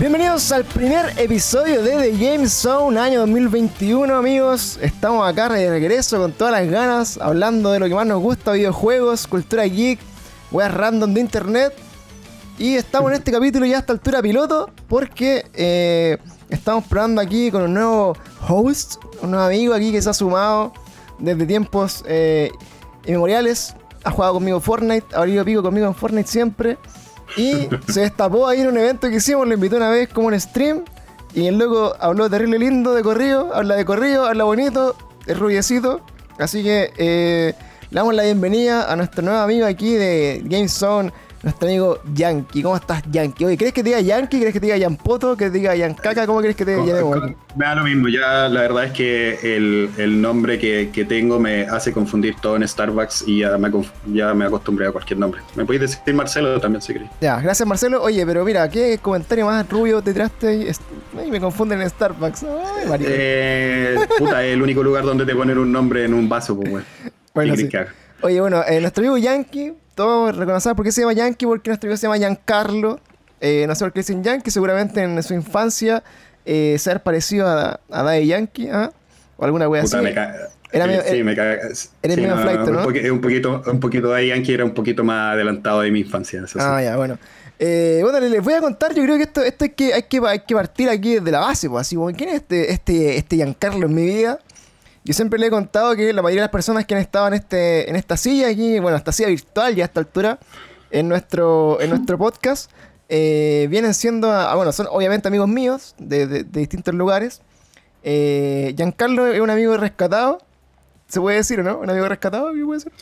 Bienvenidos al primer episodio de The Game Zone año 2021 amigos. Estamos acá de regreso con todas las ganas, hablando de lo que más nos gusta, videojuegos, cultura geek, weas random de internet. Y estamos en este capítulo ya a esta altura piloto porque eh, estamos probando aquí con un nuevo host, un nuevo amigo aquí que se ha sumado desde tiempos eh, inmemoriales. Ha jugado conmigo Fortnite, ha venido pico conmigo en Fortnite siempre. Y se destapó ahí en un evento que hicimos, lo invitó una vez como en stream. Y el loco habló terrible lindo de corrido, habla de corrido, habla bonito, es rubiecito. Así que eh, damos la bienvenida a nuestro nuevo amigo aquí de Game Zone, nuestro amigo Yankee. ¿Cómo estás, Yankee? Oye, ¿crees que te diga Yankee? ¿Crees que te diga Yampoto? ¿Que te diga Yancaca? ¿Cómo crees que te llamemos? Me da lo mismo, ya la verdad es que el, el nombre que, que, tengo me hace confundir todo en Starbucks y ya me, ya me acostumbré a cualquier nombre. Me podéis decir Marcelo también si querés. Ya, gracias Marcelo. Oye, pero mira, ¿qué comentario más rubio te tiraste? Ay, me confunden en Starbucks. Ay, eh, puta, es el único lugar donde te ponen un nombre en un vaso, pues, bueno sí. Oye, bueno, eh, nuestro amigo Yankee todos reconocemos por qué se llama Yankee, porque nuestro hijo se llama Giancarlo. Eh, no sé por qué dicen Yankee, seguramente en su infancia eh, ser parecido a, a Daddy Yankee, ¿ah? o alguna wea así. Me era medio, sí, me caga. Era medio no, flight, ¿no? Un, poquito, un poquito de Yankee era un poquito más adelantado de mi infancia. Eso ah, ya, bueno. Eh, bueno, les voy a contar, yo creo que esto, esto hay, que, hay, que, hay que partir aquí desde la base, pues así, ¿quién es este, este, este Giancarlo en mi vida? Yo siempre le he contado que la mayoría de las personas que han estado en, este, en esta silla aquí, bueno, esta silla virtual ya a esta altura, en nuestro, en nuestro podcast, eh, vienen siendo, ah, bueno, son obviamente amigos míos de, de, distintos lugares. Eh, Giancarlo es un amigo rescatado, se puede decir, ¿o no? ¿Un amigo rescatado? ¿Qué puede ser?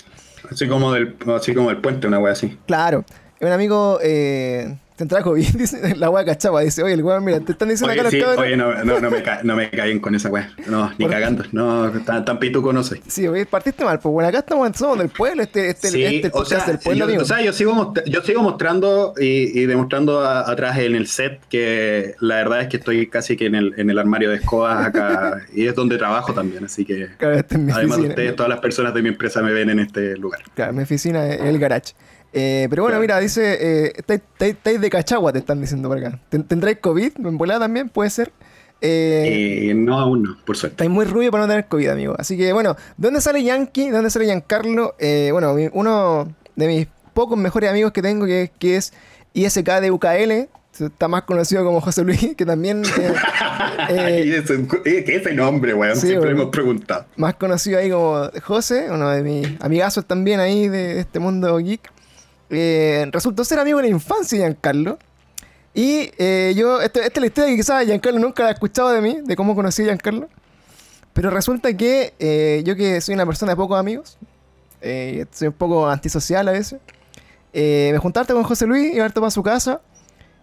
Así como del, así como del puente, una wea así. Claro, es un amigo eh, tendrá COVID, dice la wea cachapa, dice, oye, el weón, mira, te están diciendo oye, acá sí, los cabros. Oye, no, no, no, me ca no me caen con esa wea, no, ni cagando, no, tan, tan pituco no soy. Sí, oye, partiste mal, pues bueno, acá estamos, somos del pueblo, este, este, sí, este o sea, del pueblo, yo, amigo. O sea, yo sigo, yo sigo mostrando y, y demostrando a, atrás en el set que la verdad es que estoy casi que en el, en el armario de escobas acá y es donde trabajo también, así que claro, este además de ustedes, todas las personas de mi empresa me ven en este lugar. Claro, mi oficina es el garage. Eh, pero bueno, claro. mira, dice, eh, estáis de cachagua, te están diciendo por acá. ¿Tendréis COVID? ¿En volada también? ¿Puede ser? Eh, eh, no, aún no, por suerte. Estáis muy rubio para no tener COVID, amigo. Así que bueno, ¿dónde sale Yankee? ¿Dónde sale Giancarlo? Eh, bueno, uno de mis pocos mejores amigos que tengo, que, que es ISK de UKL, está más conocido como José Luis, que también... Eh, eh, ¿Qué es ese nombre, weón? Sí, Siempre bueno, hemos preguntado. Más conocido ahí como José, uno de mis amigazos también ahí de, de este mundo geek. Eh, resultó ser amigo de la infancia de Giancarlo. Y eh, yo, esta, esta, es la historia que quizás Giancarlo nunca la ha escuchado de mí, de cómo conocí a Giancarlo. Pero resulta que eh, yo que soy una persona de pocos amigos, eh, soy un poco antisocial a veces, me juntaba con José Luis, iba harto para su casa,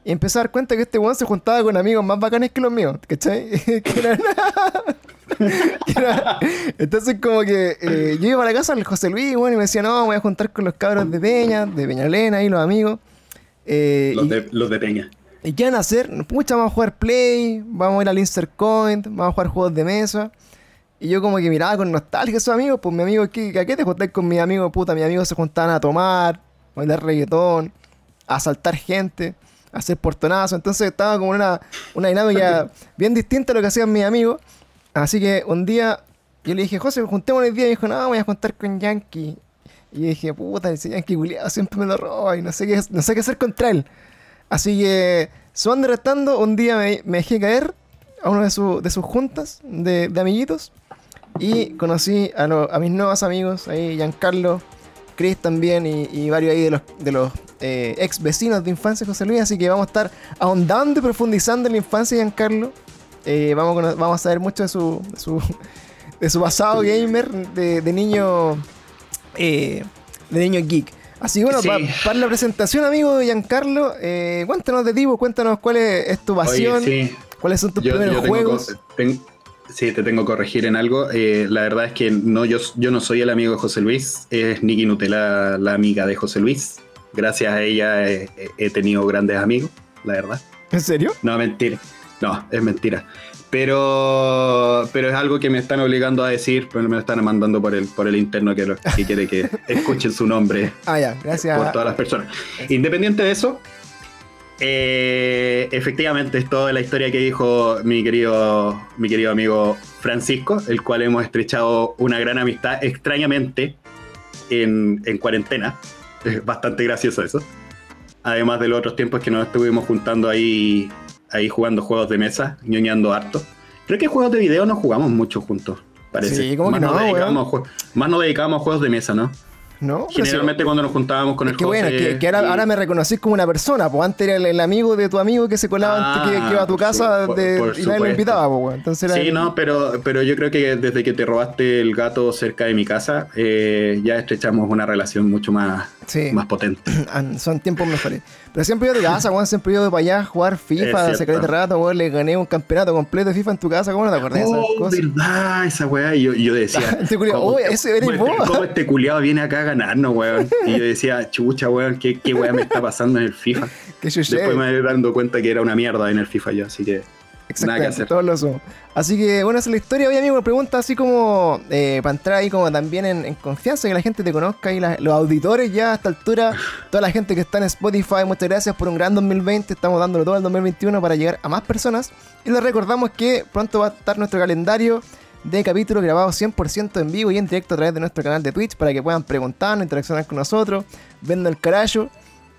y empecé a dar cuenta que este weón se juntaba con amigos más bacanes que los míos, ¿cachai? que eran... Entonces como que eh, yo iba a la casa del José Luis bueno, y me decía, no, me voy a juntar con los cabros de Peña, de Peñalena y los amigos. Eh, los, y, de, los de Peña. ¿Y qué van a hacer? Pucha, vamos a jugar Play, vamos a ir al Insert Coin, vamos a jugar juegos de mesa. Y yo como que miraba con nostalgia a esos amigos, pues mi amigo, ¿qué, ¿a qué te juntás con mi amigo? Puta, mis amigos se juntaban a tomar, a bailar reggaetón, a asaltar gente, a hacer portonazo. Entonces estaba como una, una dinámica bien distinta a lo que hacían mis amigos. Así que un día yo le dije, José, juntémonos el día. Y dijo, no, voy a juntar con Yankee. Y dije, puta, ese Yankee culiado siempre me lo roba y no sé qué, no sé qué hacer contra él. Así que, se van derretando, un día me, dejé caer a uno de, su, de sus juntas de, de, amiguitos y conocí a, mis nuevos amigos, ahí Giancarlo, Chris también y, y varios ahí de los, de los eh, ex vecinos de infancia de José Luis. Así que vamos a estar ahondando y profundizando en la infancia de Giancarlo. Eh, vamos, a, vamos a saber mucho de su, de su, de su pasado gamer, de, de niño eh, de niño geek. Así que bueno, sí. para pa la presentación, amigo Giancarlo, eh, cuéntanos de ti, cuéntanos cuál es, es tu pasión, Oye, sí. cuáles son tus yo, primeros yo tengo, juegos. Ten, sí, te tengo que corregir en algo. Eh, la verdad es que no, yo, yo no soy el amigo de José Luis, es Nikki Nutella la amiga de José Luis. Gracias a ella he, he tenido grandes amigos, la verdad. ¿En serio? No, mentira. No, es mentira. Pero, pero es algo que me están obligando a decir, pero me lo están mandando por el, por el interno que, lo, que quiere que escuchen su nombre ah, ya, gracias. por todas las personas. Independiente de eso, Eh, efectivamente, es toda la historia que dijo mi querido, mi querido amigo Francisco, el cual hemos estrechado una gran amistad extrañamente en, en cuarentena. Es bastante gracioso eso. Además de los otros tiempos que nos estuvimos juntando ahí, ahí jugando juegos de mesa, ñoñando harto. Creo que juegos de video no jugamos mucho juntos, parece. Sí, ¿cómo que más, no, nos weón? dedicábamos a más nos dedicábamos a juegos de mesa, ¿no? ¿No? Generalmente cuando nos juntábamos con sí, el bueno, José que, que ahora, y- ahora me reconocís como una persona, pues antes era el, el amigo de tu amigo que se colaba antes que, Ah, que iba a tu por casa su- de- por y nadie lo invitaba, pues. Entonces Sí, no, pero, pero yo creo que desde que te robaste el gato cerca de mi casa, eh, ya estrechamos una relación mucho más, Sí. más potente. Ah, son tiempos mejores. Pero siempre a tu casa, weón, siempre iba para allá a jugar FIFA, cierto. este rato, weón, le gané un campeonato completo de FIFA en tu casa, ¿cómo no te acordás de esas Oh, cosas? verdad, esa weá. Y yo, yo decía, Este culiao, ¿cómo- oye, ese eres cómo vos. este- ¿Cómo este culiado viene acá a ganarnos, weón? Y yo decía, chucha, weón, ¿qué, qué weá me está pasando en el FIFA? Después me voy dando cuenta que era una mierda en el FIFA yo, así que nada que Exactamente, hacer. todos lo somos. Así que, bueno, esa es la historia. Oye, amigo, pregunta así como eh, para entrar ahí como también en, en confianza, que la gente te conozca y la- los auditores ya a esta altura, toda la gente que está en Spotify, muchas gracias por un gran 2020. Estamos dándolo todo el 2021 para llegar a más personas. Y les recordamos que pronto va a estar nuestro calendario de capítulos grabados 100% en vivo y en directo a través de nuestro canal de Twitch para que puedan preguntarnos, interaccionar con nosotros, viendo el carajo,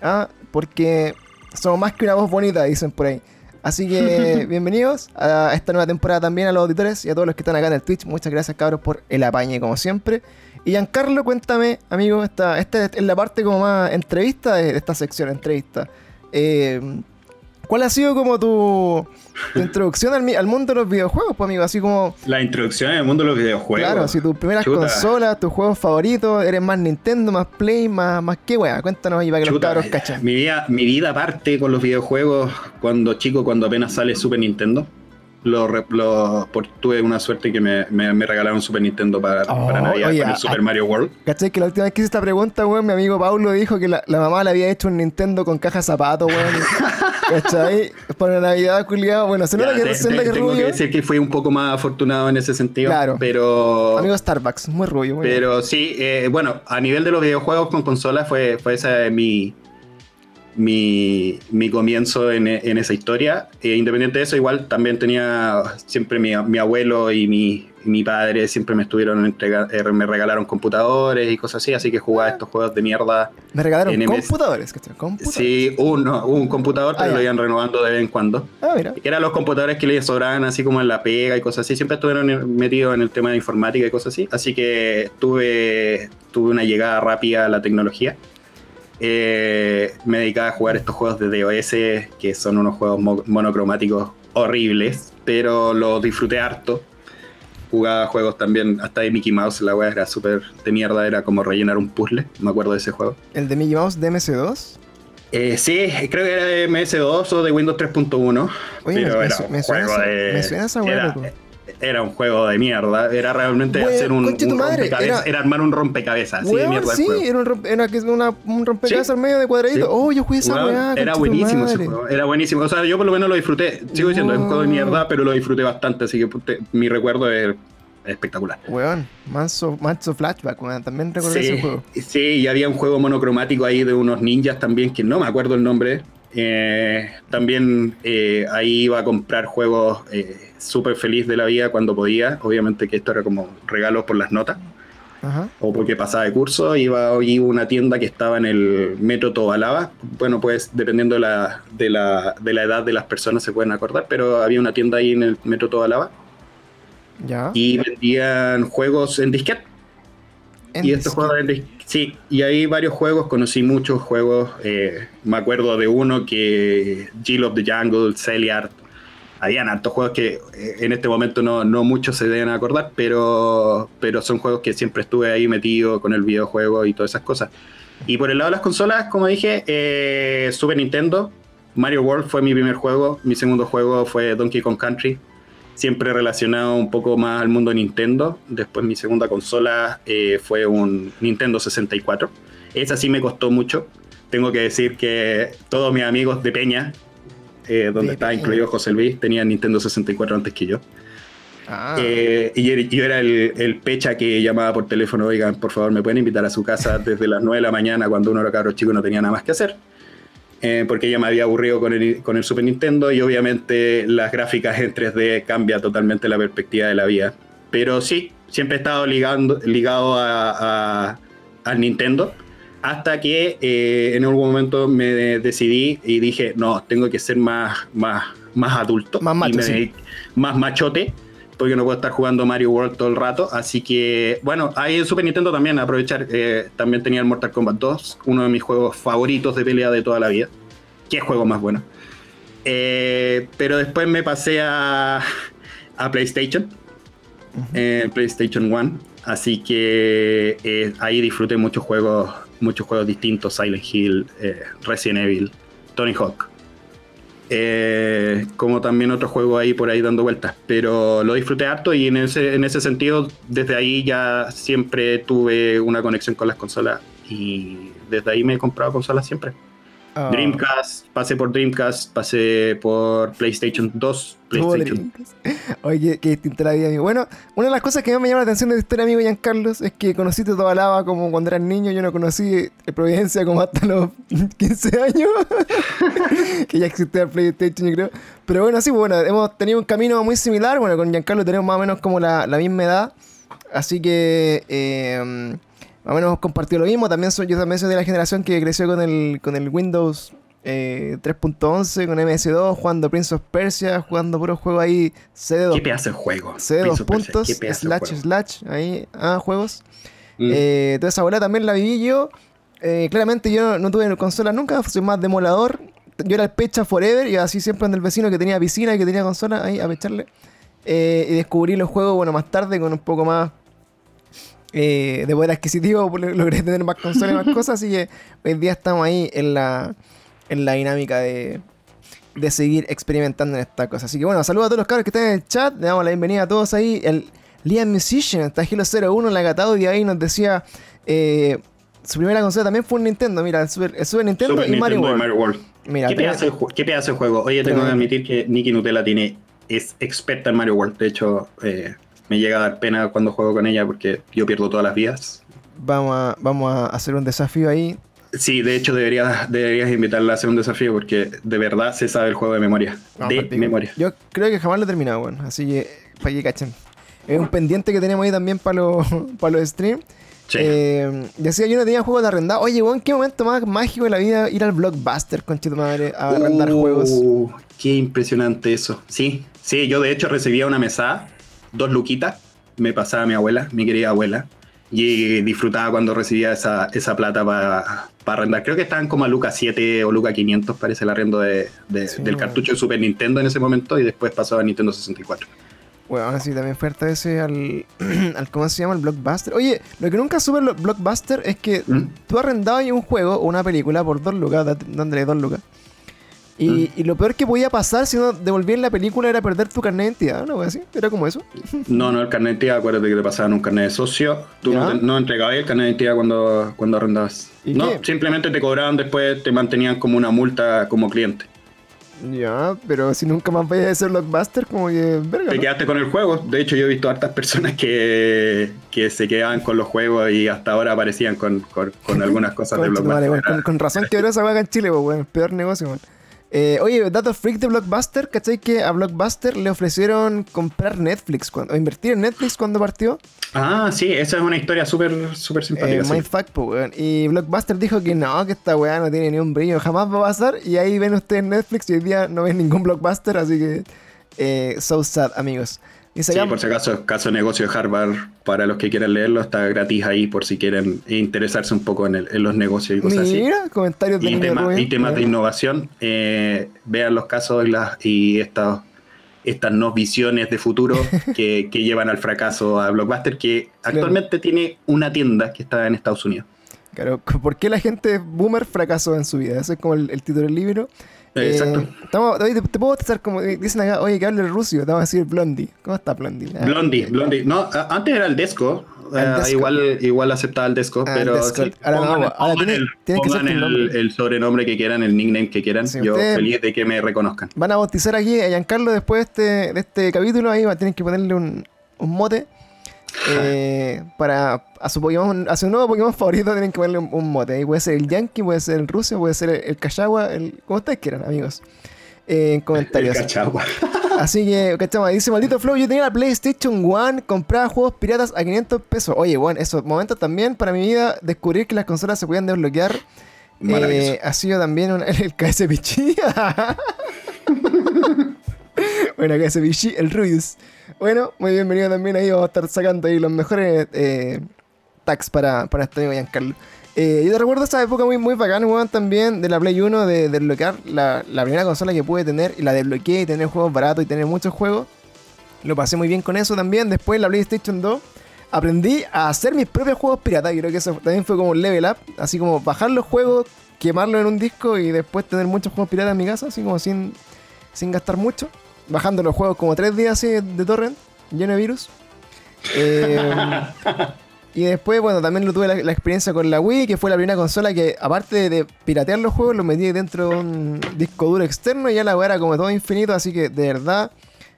¿ah? porque somos más que una voz bonita, dicen por ahí. Así que bienvenidos a esta nueva temporada también a los auditores y a todos los que están acá en el Twitch. Muchas gracias, cabros, por el apañe, como siempre. Y Giancarlo, cuéntame, amigo, esta, esta es la parte como más entrevista de, de esta sección, entrevista. Eh, ¿Cuál ha sido como tu, tu introducción al, al mundo de los videojuegos, pues, amigo? Así como, La introducción el mundo de los videojuegos. claro, si tus primeras Chuta. consolas, tus juegos favoritos, eres más Nintendo, más Play, más, más qué wea. Cuéntanos ahí para que Chuta, los cabros cachen. Mi vida, mi vida parte con los videojuegos cuando chico, cuando apenas sale Super Nintendo. Lo, lo- por- tuve una suerte que me, me- me regalaron Super Nintendo para, Oh, para Navidad oye, con el a- Super Mario World. ¿Cachai? Que la última vez que hice esta pregunta, weón, mi amigo Paulo dijo que la, la mamá le había hecho un Nintendo con caja de zapatos, weón. ¿Cachai? Para Navidad, culiado. Bueno, se nota que te- que tengo que decir que fui un poco más afortunado en ese sentido. Claro. Pero, Amigo Starbucks, muy rubio, weón. pero sí, eh, bueno, a nivel de los videojuegos con consolas fue, fue esa mi, mi, mi comienzo en, en esa historia. Eh, independiente de eso, igual también tenía siempre mi, mi abuelo y mi, mi padre siempre me estuvieron entrega- eh, me regalaron computadores y cosas así, así que jugaba estos juegos de mierda. Me regalaron computadores, ¿cachai? Computadores. Sí, uno, un computador, Ah, pero ya. lo iban renovando de vez en cuando. Ah, mira. Que eran los computadores que les sobraban así como en la pega y cosas así. Siempre estuvieron metidos en el tema de informática y cosas así. Así que tuve, tuve una llegada rápida a la tecnología. Eh, me dedicaba a jugar estos juegos de DOS, que son unos juegos mo- monocromáticos horribles, pero los disfruté harto. Jugaba juegos también, hasta de Mickey Mouse, la weá era súper de mierda, era como rellenar un puzzle, me acuerdo de ese juego. El de Mickey Mouse de MS2. Eh, sí, creo que era de MS2 o de Windows 3.1. Oye, pero me- era me- un me suena juego esa- de. me suena esa weá, era. Era un juego de mierda. Era realmente hacer un, rompecabezas. era- Era... armar un rompecabezas. Así de Weón, mierda el sí, juego. era, un, rompe- era que es una- un rompecabezas Sí. al medio de cuadradito. Sí. Oh, yo jugué esa Weón, weá. era buenísimo ese juego. Era buenísimo. O sea, yo por lo menos lo disfruté. Sigo diciendo, es un juego de mierda, pero lo disfruté bastante. Así que mi recuerdo es espectacular. Weón, manso, manso flashback, weón. También recuerdo ese juego. sí, y había un juego monocromático ahí de unos ninjas también, que no me acuerdo el nombre. Eh, también eh, ahí iba a comprar juegos eh, súper feliz de la vida cuando podía. Obviamente que esto era como regalos por las notas Ajá. o porque pasaba de curso. Iba a una tienda que estaba en el metro Tobalaba. Bueno, pues dependiendo de la, de, la, de la edad de las personas se pueden acordar, pero había una tienda ahí en el metro Tobalaba Ya. y vendían juegos en disquete. Y estos juegos sí, y hay varios juegos, conocí muchos juegos, eh, me acuerdo de uno que Jill of the Jungle, Celiart, habían hartos juegos que eh, en este momento no, no muchos se deben acordar, pero, pero son juegos que siempre estuve ahí metido con el videojuego y todas esas cosas. Y por el lado de las consolas, como dije, eh, Super Nintendo, Mario World fue mi primer juego, mi segundo juego fue Donkey Kong Country, siempre relacionado un poco más al mundo de Nintendo. Después mi segunda consola eh, fue un Nintendo 64. Esa sí me costó mucho. Tengo que decir que todos mis amigos de Peña, eh, donde De estaba Peña. incluido José Luis, tenían Nintendo 64 antes que yo. Ah, Eh, y yo era el, el pecha que llamaba por teléfono, oigan, por favor, me pueden invitar a su casa desde las 9 de la mañana cuando uno era cabro chico y no tenía nada más que hacer. Eh, porque ya me había aburrido con el, con el Super Nintendo y obviamente las gráficas en 3D cambia totalmente la perspectiva de la vida. Pero sí, siempre he estado ligando, ligado a, a- al Nintendo hasta que eh, en algún momento me decidí y dije, no, tengo que ser más, más, más adulto, Más macho, y me sí. más machote, porque no puedo estar jugando Mario World todo el rato. Así que, bueno, ahí en Super Nintendo también aprovechar, eh, también tenía el Mortal Kombat 2, uno de mis juegos favoritos de pelea de toda la vida. ¿Qué juego más bueno? Eh, pero después me pasé a, a PlayStation, eh, PlayStation 1. Así que ahí disfruté muchos juegos, muchos juegos distintos, Silent Hill, Resident Evil, Tony Hawk. Eh, como también otro juego ahí por ahí dando vueltas. Pero lo disfruté harto y en ese, en ese sentido, desde ahí ya siempre tuve una conexión con las consolas. Y desde ahí me he comprado consolas siempre. Ah, Dreamcast, pasé por Dreamcast, pasé por PlayStation 2, tuvo PlayStation. Oye, qué, distinta la vida, amigo. Bueno, una de las cosas que más me llama la atención de tu historia, amigo Giancarlos, es que conociste toda lava como cuando eras niño. Yo no conocí el Providencia como hasta los 15 años. que ya existía el PlayStation, yo creo. Pero bueno, sí, bueno, hemos tenido un camino muy similar. Bueno, con Giancarlo tenemos más o menos como la, la misma edad. Así que eh, más o menos hemos compartido lo mismo. También soy, yo también soy de la generación que creció con el, con el Windows eh, 3.11, con MS2, jugando Prince of Persia, jugando puro juego ahí, CD2, ¿Qué pedazo de juego? CD2 Prince of Persia, puntos, slash, juego. slash, ahí, ah, juegos. Mm. Eh, toda esa bola también la viví yo. Eh, claramente yo no, no tuve consola nunca, soy más demolador. Yo era el pecha forever y así siempre ando el vecino que tenía piscina y que tenía consola ahí a pecharle. Eh, y descubrí los juegos, bueno, más tarde con un poco más eh, de poder adquisitivo, lo- logré tener más consolas y más cosas, así que hoy día estamos ahí en la, en la dinámica de, de seguir experimentando en esta cosa. Así que bueno, saludos a todos los cabros que están en el chat, le damos la bienvenida a todos ahí. El Liam Musician, está Gilo 01 en la Gatado y ahí nos decía eh, su primera consola también fue un Nintendo, mira, el Super, el Super Nintendo Super y Mario y World. Mario World. Mira, ¿Qué, pedazo de qué pedazo de juego. Oye, tengo que admitir que Nicky Nutella tiene, es experta en Mario World. De hecho, eh, me llega a dar pena cuando juego con ella porque yo pierdo todas las vidas. vamos, a, vamos a hacer un desafío ahí. Sí, de hecho deberías, deberías invitarla a hacer un desafío porque de verdad se sabe el juego de memoria. De memoria. Yo creo que jamás lo he terminado, bueno. Así que, para que cachen. Es un pendiente que tenemos ahí también para los, para los streams. Sí. Eh, y así yo no tenía juegos de arrendar. Oye, weón, qué momento más mágico de la vida ir al Blockbuster, conchito madre, a arrendar Uh, juegos. Qué impresionante eso. Sí, sí, yo de hecho recibía una mesada, dos luquitas, me pasaba mi abuela, mi querida abuela, y disfrutaba cuando recibía esa, esa plata para arrendar. Creo que estaban como a Luca 7 o Luca 500, parece el arriendo de, de- Sí, del bueno. cartucho de Super Nintendo en ese momento, y después pasó a Nintendo 64. Bueno, así también fue harta veces al, al. ¿Cómo se llama? El Blockbuster. Oye, lo que nunca supe el Blockbuster es que ¿Mm? tú arrendabas ahí un juego o una película por dos lucas, dándole dos lucas. Y, Mm. y lo peor que podía pasar si no devolvían la película era perder tu carnet de identidad, ¿no? así. Era como eso. No, no, el carnet de identidad, acuérdate que te pasaban un carnet de socio. Tú no, te- no entregabas el carnet de identidad cuando, cuando arrendabas. ¿Y No, qué? simplemente te cobraban después, te mantenían como una multa como cliente. Ya, pero si nunca más vayas a ese blockbuster, como que. Verga, Te ¿no? quedaste con el juego. De hecho, yo he visto hartas personas que, que se quedaban con los juegos y hasta ahora aparecían con, con- con algunas cosas de Blockbuster. con, con razón quebró esa vaga en Chile, pues, weón. Peor negocio, weón. Eh, oye, dato freak de Blockbuster, ¿cachai? Que a Blockbuster le ofrecieron comprar Netflix cuando, o invertir en Netflix cuando partió. Ah, sí, esa es una historia súper súper Eh, simpática. sí. Mindfuck, pues, weón. Y Blockbuster dijo que no, que esta weá no tiene ni un brillo, jamás va a pasar. Y ahí ven ustedes Netflix y hoy día no ven ningún Blockbuster, así que. Eh, so sad, amigos. Sí, por si acaso, caso de negocio de Harvard, para los que quieran leerlo, está gratis ahí por si quieren interesarse un poco en, el- en los negocios y cosas así. Comentarios de Y, tema- y temas de innovación, eh, vean los casos y, las, y estas, estas no visiones de futuro que, que llevan al fracaso a Blockbuster, que actualmente tiene una tienda que está en Estados Unidos. Claro, ¿por qué la gente boomer fracasó en su vida? Ese es como el, el título del libro. Eh, exacto. estamos, te, te puedo estar como dicen acá, oye, que hable el ruso, te vamos a decir Blondie. ¿Cómo está Blondie? Ah, Blondie, ok. Blondie. No, antes era el Desco. Eh, Desco. igual, igual aceptaba el Desco, Ah, pero Desco. sí, Ahora no, pongan, ahora pongan tiene- el, que el- nombre. el sobrenombre que quieran, el nickname que quieran. Sí, Yo feliz de que me reconozcan. Van a bautizar aquí a Giancarlo después de este, de este capítulo, ahí tener que ponerle un, un mote. Eh, para a su Pokémon, a su nuevo Pokémon favorito tienen que ponerle un, mote. Ahí puede ser el Yankee, puede ser el Rusia, puede ser el, el Kayawa, el, como ustedes quieran, amigos. Eh, en comentarios. El. Así que, cachama, dice, maldito Flow, yo tenía la PlayStation One, compraba juegos piratas a 500 pesos. Oye, bueno, esos momentos también para mi vida, descubrir que las consolas se podían desbloquear. Eh, ha sido también un, el KSPG. bueno, KSPG, el Rubius. Bueno, muy bienvenido también ahí, vamos a estar sacando ahí los mejores eh, tags para, para este amigo Giancarlo. Eh, yo te recuerdo esa época muy, muy bacana, weón, también de la Play 1, de desbloquear la, primera consola que pude tener y la desbloqueé y tener juegos baratos y tener muchos juegos. Lo pasé muy bien con eso también. Después la PlayStation 2 aprendí a hacer mis propios juegos piratas. Creo que eso también fue como un level up. Así como bajar los juegos, quemarlos en un disco y después tener muchos juegos piratas en mi casa, así como sin, sin gastar mucho. Bajando los juegos como tres días así de torrent, lleno de virus. Eh, Y después, bueno, también lo tuve la, experiencia con la Wii, que fue la primera consola que, aparte de piratear los juegos, los metí dentro de un disco duro externo y ya la weá era como todo infinito, así que de verdad,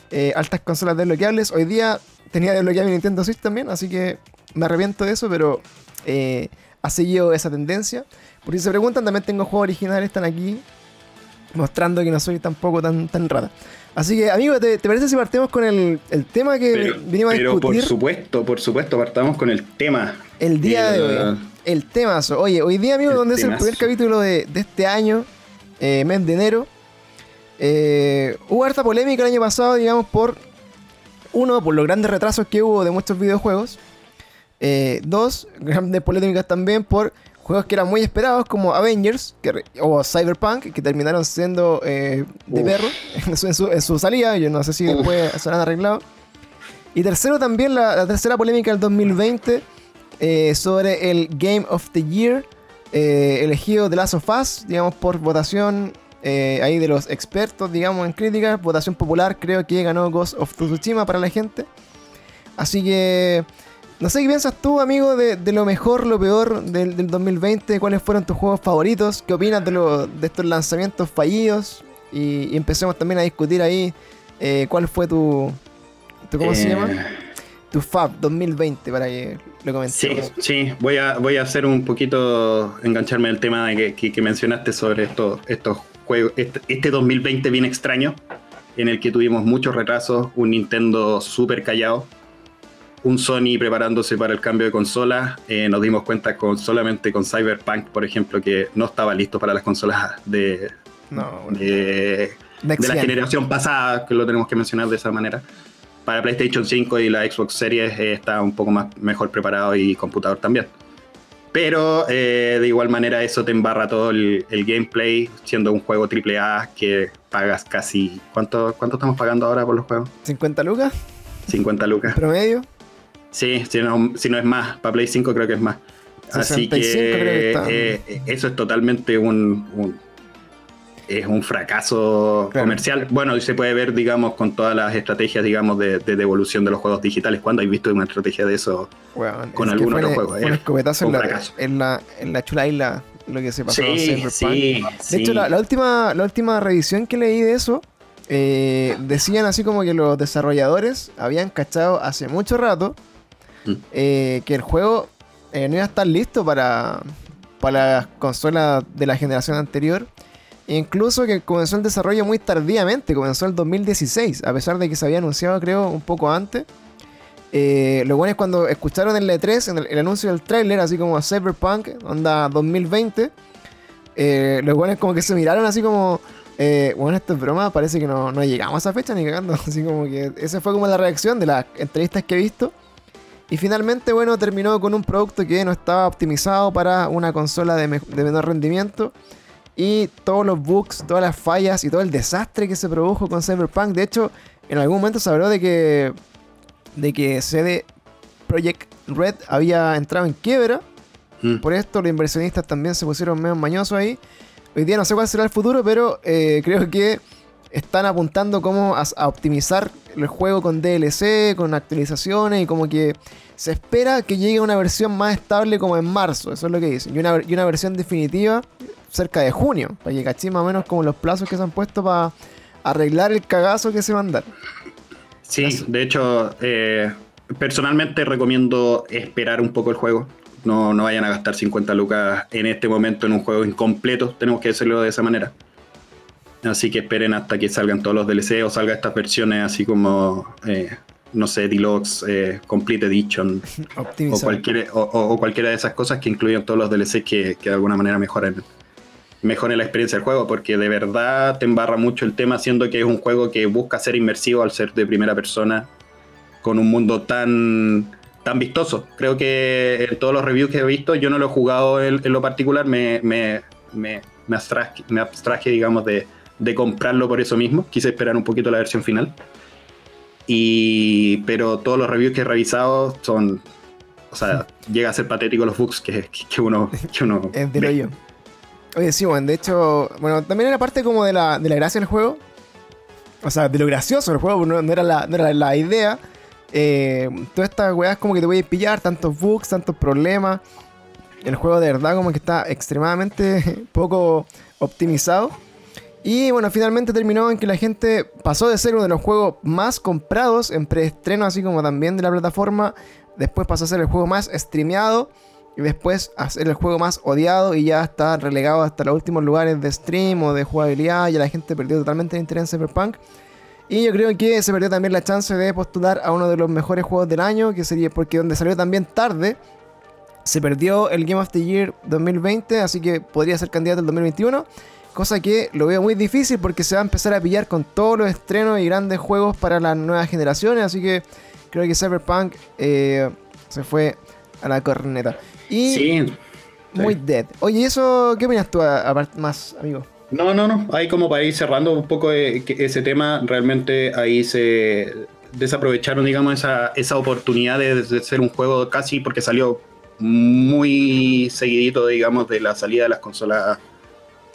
eh, altas consolas desbloqueables. Hoy día tenía desbloqueado mi Nintendo Switch también, así que me arrepiento de eso, pero eh, ha seguido esa tendencia. Por si se preguntan, también tengo juegos originales, están aquí, mostrando que no soy tampoco tan, tan rata. Así que, amigo, ¿te, parece si partimos con el, tema que vinimos a discutir? Pero por supuesto, por supuesto, partamos con el tema. El día de hoy. El tema. Oye, hoy día, amigo, donde es el primer capítulo de, este año, eh, mes de enero, eh, hubo harta polémica el año pasado, digamos, por uno, por los grandes retrasos que hubo de muchos videojuegos. Eh, dos, grandes polémicas también por juegos que eran muy esperados como Avengers o Cyberpunk, que terminaron siendo eh, de perro en su, salida. Yo no sé si después se han arreglado. Y tercero también la, tercera polémica del 2020 eh, sobre el Game of the Year eh, elegido de Last of Us, digamos por votación ahí de los expertos, digamos en críticas, votación popular, creo que ganó Ghost of Tsushima para la gente. Así que no sé qué piensas tú, amigo, de, lo mejor, lo peor del, 2020. ¿Cuáles fueron tus juegos favoritos? ¿Qué opinas de, de estos lanzamientos fallidos? Y, empecemos también a discutir ahí eh, cuál fue tu, ¿Cómo se llama? Eh. Tu Fab 2020 para que lo comentemos. Sí, sí, voy a, voy a hacer un poquito, engancharme el tema de que, mencionaste sobre estos, estos juegos. Este, este 2020 bien extraño, en el que tuvimos muchos retrasos, un Nintendo súper callado un Sony preparándose para el cambio de consola. Eh, nos dimos cuenta con solamente con Cyberpunk, por ejemplo, que no estaba listo para las consolas de, de, la generación pasada, que lo tenemos que mencionar de esa manera. Para PlayStation 5 y la Xbox Series eh, está un poco más mejor preparado y computador también. Pero eh, de igual manera eso te embarra todo el, gameplay, siendo un juego AAA que pagas casi... ¿cuánto, ¿Cuánto estamos pagando ahora por los juegos? ¿50 lucas? 50 lucas. ¿Promedio? Sí, si no, si no es más, para Play 5 creo que es más. Así que, eh, eso es totalmente un, es un fracaso comercial. Bueno, se puede ver, digamos, con todas las estrategias, digamos, de, devolución de los juegos digitales. ¿Cuándo hay visto una estrategia de eso con algún otro juego? Un escopetazo en la, en, la, en la chula isla, lo que se pasó sí, sí, De hecho, la, última, la última revisión que leí de eso, eh, decían así como que los desarrolladores habían cachado hace mucho rato eh, que el juego eh, no iba a estar listo para, para las consolas de la generación anterior. E incluso que comenzó el desarrollo muy tardíamente, comenzó el 2016, a pesar de que se había anunciado creo un poco antes. Eh, lo bueno es cuando escucharon el E3, en el, anuncio del tráiler, así como Cyberpunk, onda 2020, eh, los buenos como que se miraron así como, bueno, esto es broma, parece que no, no, llegamos a esa fecha ni cagando. Así como que esa fue como la reacción de las entrevistas que he visto. Y finalmente, bueno, terminó con un producto que no estaba optimizado para una consola de, menor rendimiento. Y todos los bugs, todas las fallas y todo el desastre que se produjo con Cyberpunk. De hecho, en algún momento se habló de que, de que CD Projekt Red había entrado en quiebra. Mm. Por esto los inversionistas también se pusieron medio mañosos ahí. Hoy día no sé cuál será el futuro, pero eh, creo que están apuntando como a, optimizar el juego con DLC, con actualizaciones y como que se espera que llegue una versión más estable como en marzo, eso es lo que dicen, y una, y una versión definitiva cerca de junio, para que más o menos como los plazos que se han puesto para arreglar el cagazo que se va a dar. Sí, de hecho, eh, personalmente recomiendo esperar un poco el juego. No, no vayan a gastar 50 lucas en este momento en un juego incompleto, tenemos que decirlo de esa manera. Así que esperen hasta que salgan todos los DLC o salgan estas versiones así como, eh, no sé, Deluxe, eh, Complete Edition o, cualquier, o, cualquiera de esas cosas que incluyan todos los DLC que, que de alguna manera mejoren, mejoren la experiencia del juego, porque de verdad te embarra mucho el tema, siendo que es un juego que busca ser inmersivo al ser de primera persona, con un mundo tan tan vistoso. Creo que en todos los reviews que he visto, yo no lo he jugado en, lo particular, me, me, me, me, abstraje, digamos, de, de, comprarlo por eso mismo. Quise esperar un poquito la versión final. Y, pero todos los reviews que he revisado son. O sea, llega a ser patético los bugs que, que uno. Que uno es de yo. Oye, sí, bueno, de hecho, bueno, también era parte como de la, de la gracia del juego. O sea, de lo gracioso del juego, no, era, la, no era la idea eh, todas estas weas como que te voy a pillar, tantos bugs, tantos problemas. El juego de verdad como que está extremadamente poco optimizado. Y bueno, finalmente terminó en que la gente pasó de ser uno de los juegos más comprados en preestreno, así como también de la plataforma. Después pasó a ser el juego más streameado. Y después a ser el juego más odiado. Y ya está relegado hasta los últimos lugares de stream o de jugabilidad. Y la gente perdió totalmente el interés en Cyberpunk. Y yo creo que se perdió también la chance de postular a uno de los mejores juegos del año, que sería porque donde salió también tarde, se perdió el Game of the Year 2020, así que podría ser candidato el 2021. Cosa que lo veo muy difícil porque se va a empezar a pillar con todos los estrenos y grandes juegos para las nuevas generaciones. Así que creo que Cyberpunk eh, se fue a la corneta. Y sí, muy dead. Oye, ¿eso qué opinas tú aparte más, amigo? No, no, no. Ahí como para ir cerrando un poco eh, ese tema, realmente ahí se desaprovecharon, digamos, esa, esa oportunidad de, ser un juego casi porque salió muy seguidito, digamos, de la salida de las consolas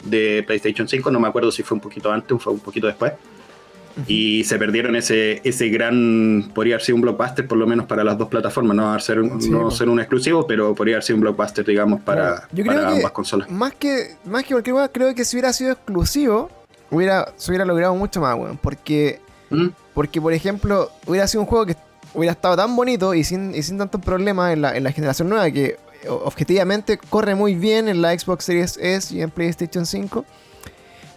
de PlayStation 5. No me acuerdo si fue un poquito antes o fue un poquito después y se perdieron ese, ese gran, podría haber sido un blockbuster por lo menos para las dos plataformas, no, ser, un, no ser un exclusivo, pero podría haber sido un blockbuster, digamos, para, ambas consolas. Más que, más que cualquier cosa, creo que si hubiera sido exclusivo, hubiera, se hubiera logrado mucho más, weón, porque, ¿Mm? porque, por ejemplo, hubiera sido un juego que hubiera estado tan bonito y sin, y sin tantos problemas en la, en la generación nueva que objetivamente corre muy bien en la Xbox Series S y en PlayStation 5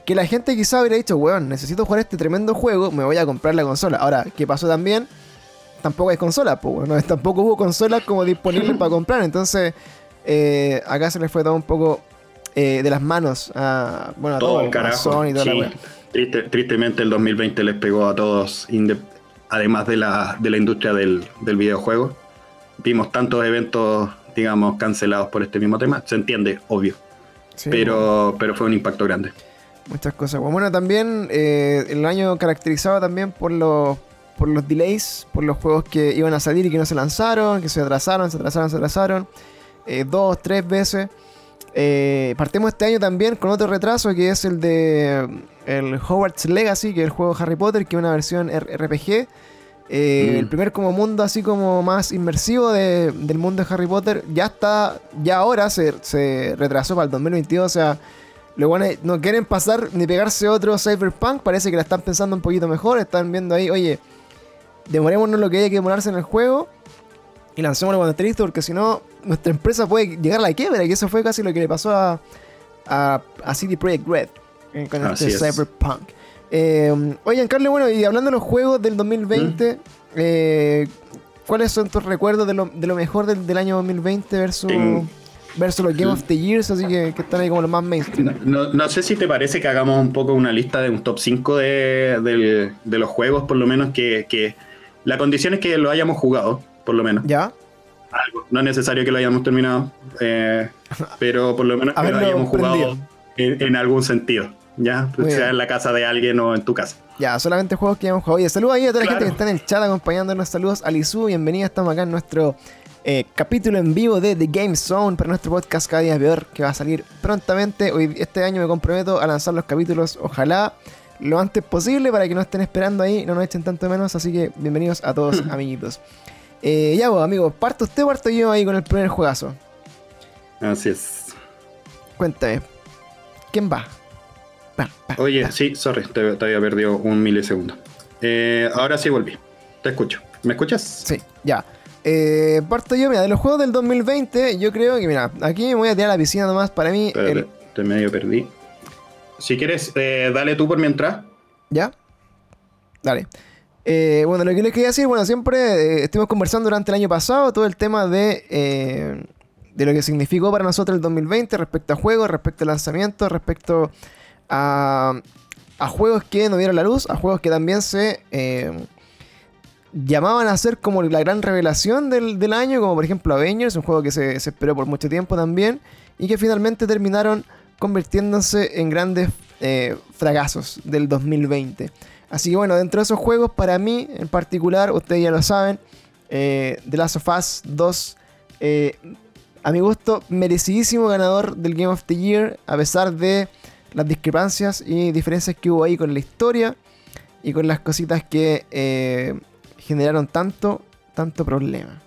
que la gente quizá hubiera dicho, weón, necesito jugar este tremendo juego, me voy a comprar la consola. Ahora, ¿qué pasó también? Tampoco hay consola, pues, bueno, tampoco hubo consolas como disponibles para comprar. Entonces, eh, acá se les fue todo un poco eh, de las manos a, bueno, a todo, el carajo. y toda la tristemente el 2020 les pegó a todos, además de la, de la industria del, videojuego. Vimos tantos eventos, digamos, cancelados por este mismo tema. Se entiende, obvio. pero, pero fue un impacto grande. Muchas cosas. Bueno, también eh, el año caracterizado también por los, por los delays, por los juegos que iban a salir y que no se lanzaron, que se atrasaron, se atrasaron, se atrasaron. Eh, dos, tres veces. Eh, partimos este año también con otro retraso que es el de el Hogwarts Legacy, que es el juego Harry Potter, que es una versión RPG. Mm. El primer como mundo así como más inmersivo del mundo de Harry Potter ya está, ya ahora se, se retrasó para el 2022, o sea, los buenos no quieren pasar ni pegarse otro Cyberpunk. Parece que la están pensando un poquito mejor. Están viendo ahí, oye, demorémonos lo que haya que demorarse en el juego. Y lancémoslo cuando esté listo, porque si no, nuestra empresa puede llegar a la quiebra. Y eso fue casi lo que le pasó a, a, City Project Red eh, con este Cyberpunk. Eh, oye, Carlos, bueno, y hablando de los juegos del 2020, ¿Mm? eh, ¿cuáles son tus recuerdos de lo, de lo mejor del, del, año 2020 versus versus los Game of the Years, así que, están ahí como los más mainstream. No, sé si te parece que hagamos un poco una lista de un top 5 de, los juegos, por lo menos que, la condición es que lo hayamos jugado, por lo menos. ¿Ya? No es necesario que lo hayamos terminado, eh, pero por lo menos que lo hayamos jugado en, algún sentido, ¿ya? sea en la casa de alguien o en tu casa. Ya, solamente juegos que hayamos jugado. Oye, saludos ahí a toda la gente que está en el chat acompañándonos. Saludos a Lizu, bienvenida, estamos acá en nuestro eh, capítulo en vivo de The Game Zone para nuestro podcast Cada Día Peor, que va a salir prontamente. Hoy, este año me comprometo a lanzar los capítulos, ojalá lo antes posible, para que no estén esperando ahí, no nos echen tanto menos. Así que bienvenidos a todos, amiguitos. Eh, ya vos, amigos, ¿parto usted o parto yo ahí con el primer juegazo? Así es. Cuéntame, ¿quién va? Oye, sí, sorry, te, había perdido un milisegundo. Eh, ahora sí volví, te escucho. ¿Me escuchas? Sí, ya. Eh, parto yo, mira, de los juegos del 2020, yo creo que, mira, aquí me voy a tirar a la piscina nomás. Para mí, Espérate, el- te medio perdí. Si quieres, eh, dale tú por mientras. ¿Ya? Dale. Eh, bueno, lo que les quería decir, bueno, siempre eh, estuvimos conversando durante el año pasado todo el tema de, eh, de lo que significó para nosotros el 2020 respecto a juegos, respecto a lanzamientos, respecto a, a juegos que no vieron la luz, a juegos que también se eh, llamaban a ser como la gran revelación del, del año, como por ejemplo Avengers, un juego que se, esperó por mucho tiempo también, y que finalmente terminaron convirtiéndose en grandes eh, fracasos del 2020. Así que bueno, dentro de esos juegos, para mí en particular, ustedes ya lo saben, eh, The Last of Us 2, eh, a mi gusto, merecidísimo ganador del Game of the Year, a pesar de las discrepancias y diferencias que hubo ahí con la historia y con las cositas que eh, generaron tanto, tanto problema.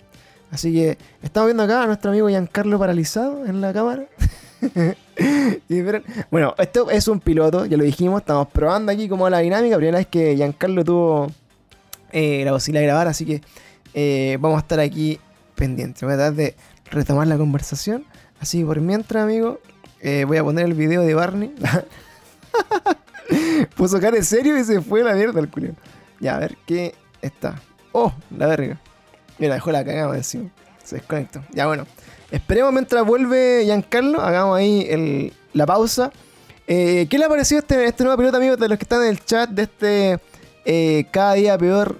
Así que estamos viendo acá a nuestro amigo Giancarlo paralizado en la cámara. Bueno, esto es un piloto, ya lo dijimos, estamos probando aquí como la dinámica. Primera vez que Giancarlo tuvo eh, la posibilidad de grabar, así que eh, vamos a estar aquí pendientes. Voy a tratar de retomar la conversación. Así que por mientras, amigo, eh, voy a poner el video de Barney. Puso cara en serio y se fue la mierda el culio. Ya, a ver qué está. Oh, la verga. Mira, dejó la cagada encima. Se desconectó. Ya, bueno. Esperemos mientras vuelve Giancarlo. Hagamos ahí la pausa. Eh, ¿Qué le ha parecido este, este nuevo piloto, amigos, de los que están en el chat de este eh, Cada día peor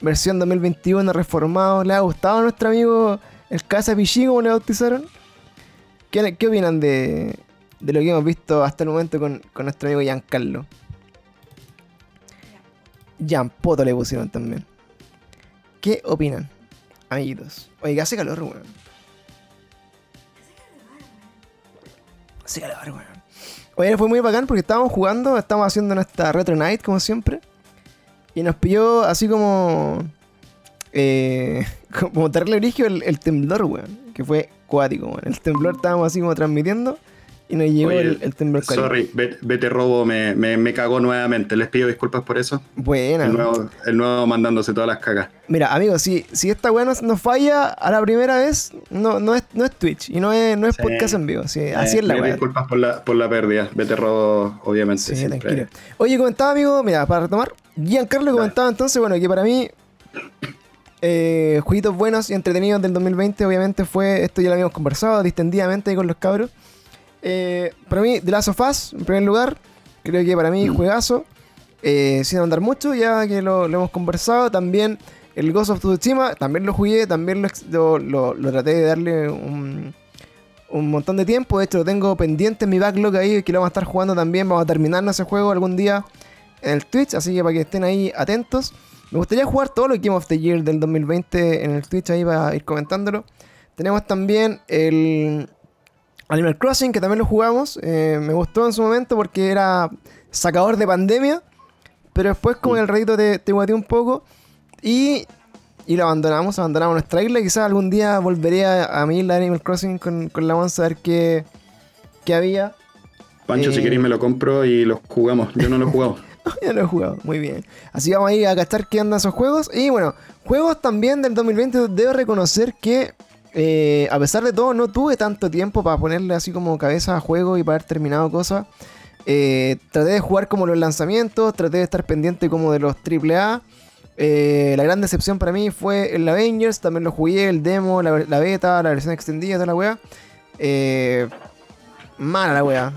versión 2021 reformado? ¿Le ha gustado a nuestro amigo el Casa Pichí, como le bautizaron? ¿Qué, opinan de, de lo que hemos visto hasta el momento con, con nuestro amigo Giancarlo? Poto le pusieron también. ¿Qué opinan, amiguitos? Que hace calor, weón. Hace calor, weón. Oye, fue muy bacán porque estábamos jugando, estábamos haciendo nuestra Retro Night, como siempre. Y nos pilló así como. Eh, como terrible origen el, el temblor, weón. Que fue cuático, weón. El temblor estábamos así como transmitiendo. Y nos llegó Oye, el, el temblor cuático. Sorry, Vete Robo me, me, me cagó nuevamente. Les pido disculpas por eso. Buena. El nuevo, el nuevo mandándose todas las cagas. Mira, amigos, si, si esta weá nos, falla a la primera vez, no, no, es, no es Twitch y no es, no es Sí. podcast en vivo. sí, así Eh, es la weá. Disculpas por la, por la pérdida. Vete Robo, obviamente. Sí, siempre. tranquilo. Oye, comentaba, amigo, mira, para retomar, Giancarlo comentaba entonces, bueno, que para mí, eh, jueguitos buenos y entretenidos del 2020, obviamente fue, esto ya lo habíamos conversado distendidamente con los cabros. Eh, para mí, The Last of Us, en primer lugar, creo que para mí, Mm. juegazo, eh, sin andar mucho, ya que lo, lo hemos conversado, también el Ghost of Tsushima, también lo jugué, también lo, traté de darle un, un montón de tiempo. De hecho, lo tengo pendiente en mi backlog ahí, que lo vamos a estar jugando también. Vamos a terminar ese juego algún día en el Twitch, así que para que estén ahí atentos. Me gustaría jugar todos los Game of the Year del 2020 en el Twitch ahí para ir comentándolo. Tenemos también el Animal Crossing, que también lo jugamos. Eh, me gustó en su momento porque era sacador de pandemia. Pero después, como Mm. en el ratito te, te guateé un poco. Y, y lo abandonamos, abandonamos nuestra isla. Quizás algún día volveré a, a mi isla Animal Crossing con, con la onza a ver qué, qué había. Pancho, Eh, si queréis me lo compro y los jugamos. Yo no lo he jugado. ya lo he jugado, muy bien. Así vamos a ir a cachar qué andan esos juegos. Y bueno, juegos también del 2020. Debo reconocer que, eh, a pesar de todo, no tuve tanto tiempo para ponerle así como cabeza a juego y para haber terminado cosas. Eh, traté de jugar como los lanzamientos, traté de estar pendiente como de los AAA. Eh, la gran decepción para mí fue el Avengers, también lo jugué, el demo, la, beta, la versión extendida, toda la weá. Eh, mala la weá.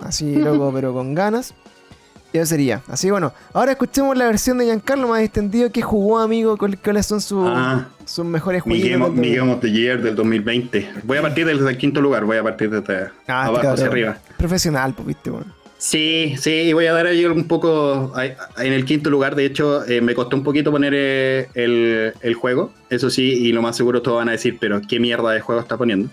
Así loco, pero con ganas. Y eso sería. Así que bueno, ahora escuchemos la versión de Giancarlo más extendido que jugó, amigo. cuál- ¿Cuáles son sus, Ah, sus mejores juegos? Mi Game of the Year del 2020. Voy a partir desde el quinto lugar. Voy a partir desde Ah, abajo este hacia cabrón. arriba. Profesional, pues, viste, weón. Sí, sí, y voy a dar ahí un poco en el quinto lugar. De hecho, eh, me costó un poquito poner eh, el, el juego, eso sí, y lo más seguro todos van a decir, pero ¿qué mierda de juego está poniendo?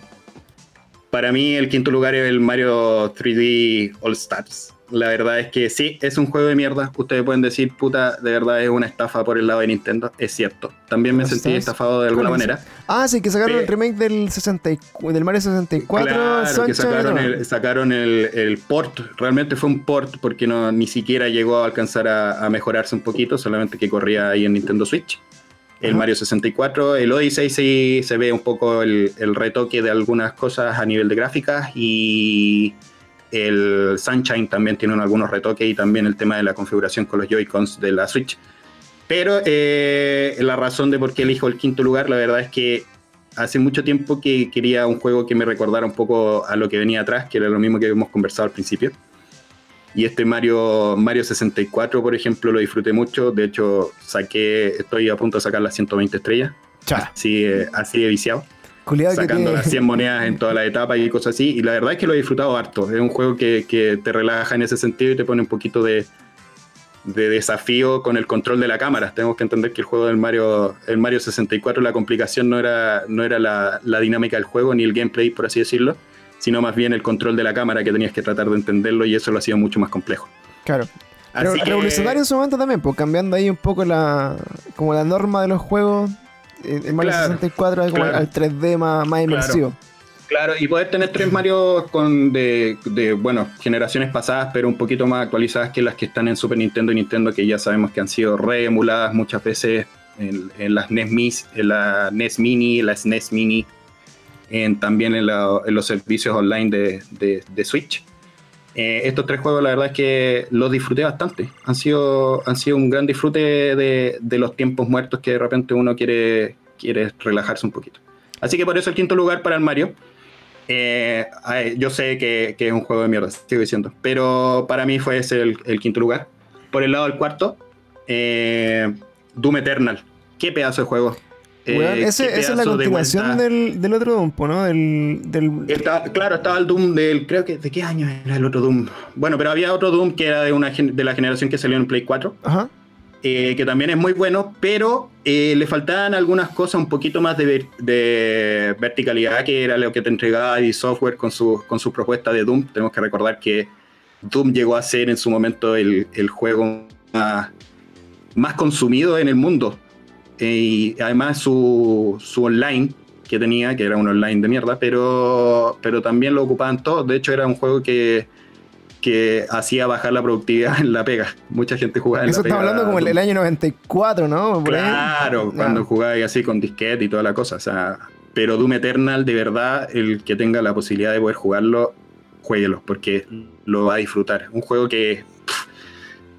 Para mí, el quinto lugar es el Mario 3D All Stars. La verdad es que sí, es un juego de mierda. Ustedes pueden decir, puta, de verdad es una estafa por el lado de Nintendo. Es cierto. También me sentí estafado de alguna manera. Ah, sí, que sacaron el remake del, 64, del Mario 64. Claro, que sacaron, ¿no? el, sacaron el, el port. Realmente fue un port porque no ni siquiera llegó a alcanzar a, a mejorarse un poquito, solamente que corría ahí en Nintendo Switch. el Mario 64. El Odyssey sí se ve un poco el, retoque de algunas cosas a nivel de gráficas y el Sunshine también tiene algunos retoques y también el tema de la configuración con los Joy-Cons de la Switch. Pero eh, la razón de por qué elijo el quinto lugar, la verdad es que hace mucho tiempo que quería un juego que me recordara un poco a lo que venía atrás, que era lo mismo que hemos conversado al principio. Y este Mario, Mario 64, por ejemplo, lo disfruté mucho. De hecho, saqué, estoy a punto de sacar las 120 estrellas. Así, eh, así de viciado. Sacando las 100 monedas en todas las etapas y cosas así. Y la verdad es que lo he disfrutado harto. Es un juego que, que te relaja en ese sentido y te pone un poquito de, de desafío con el control de la cámara. Tenemos que entender que el juego del Mario, el Mario 64, la complicación no era, no era la, dinámica del juego ni el gameplay, por así decirlo, sino más bien el control de la cámara que tenías que tratar de entenderlo y eso lo hacía mucho más complejo. Claro. revolucionario en su momento también, pues cambiando ahí un poco la como la norma de los juegos. El Mario 64 es como al 3D más, más inmersivo. Claro, y poder tener tres Mario con de, bueno, generaciones pasadas, pero un poquito más actualizadas que las que están en Super Nintendo y Nintendo, que ya sabemos que han sido reemuladas muchas veces en, las NES, en la NES Mini, la SNES Mini, en, también en, los servicios online de, Switch. Eh, estos tres juegos, la verdad es que los disfruté bastante. Han sido, han sido un gran disfrute de, los tiempos muertos que de repente uno quiere, quiere relajarse un poquito. Así que por eso el quinto lugar para el Mario. Eh, yo sé que, es un juego de mierda, sigo diciendo. Pero para mí fue ese el, quinto lugar. Por el lado del cuarto, eh, Doom Eternal. Qué pedazo de juego. Eh, esa es la continuación del, otro Doom, ¿no? Del, claro, estaba el Doom del. Creo que. ¿De qué año era el otro Doom? Bueno, pero había otro Doom que era de, una, de la generación que salió en Play 4. Ajá. Eh, que también es muy bueno, pero eh, le faltaban algunas cosas un poquito más de, verticalidad, que era lo que te entregaba ID Software con su, con su propuesta de Doom. Tenemos que recordar que Doom llegó a ser en su momento el, juego más, consumido en el mundo. Eh, y además su, su, online que tenía, que era un online de mierda, pero, pero también lo ocupaban todos. De hecho, era un juego que que hacía bajar la productividad en la pega. Mucha gente jugaba en Eso la pega. Eso está hablando como el, año 94, ¿no? claro, cuando jugaba así con disquete y toda la cosa. O sea, pero Doom Eternal, de verdad, el que tenga la posibilidad de poder jugarlo, jueguelo, porque lo va a disfrutar. Un juego que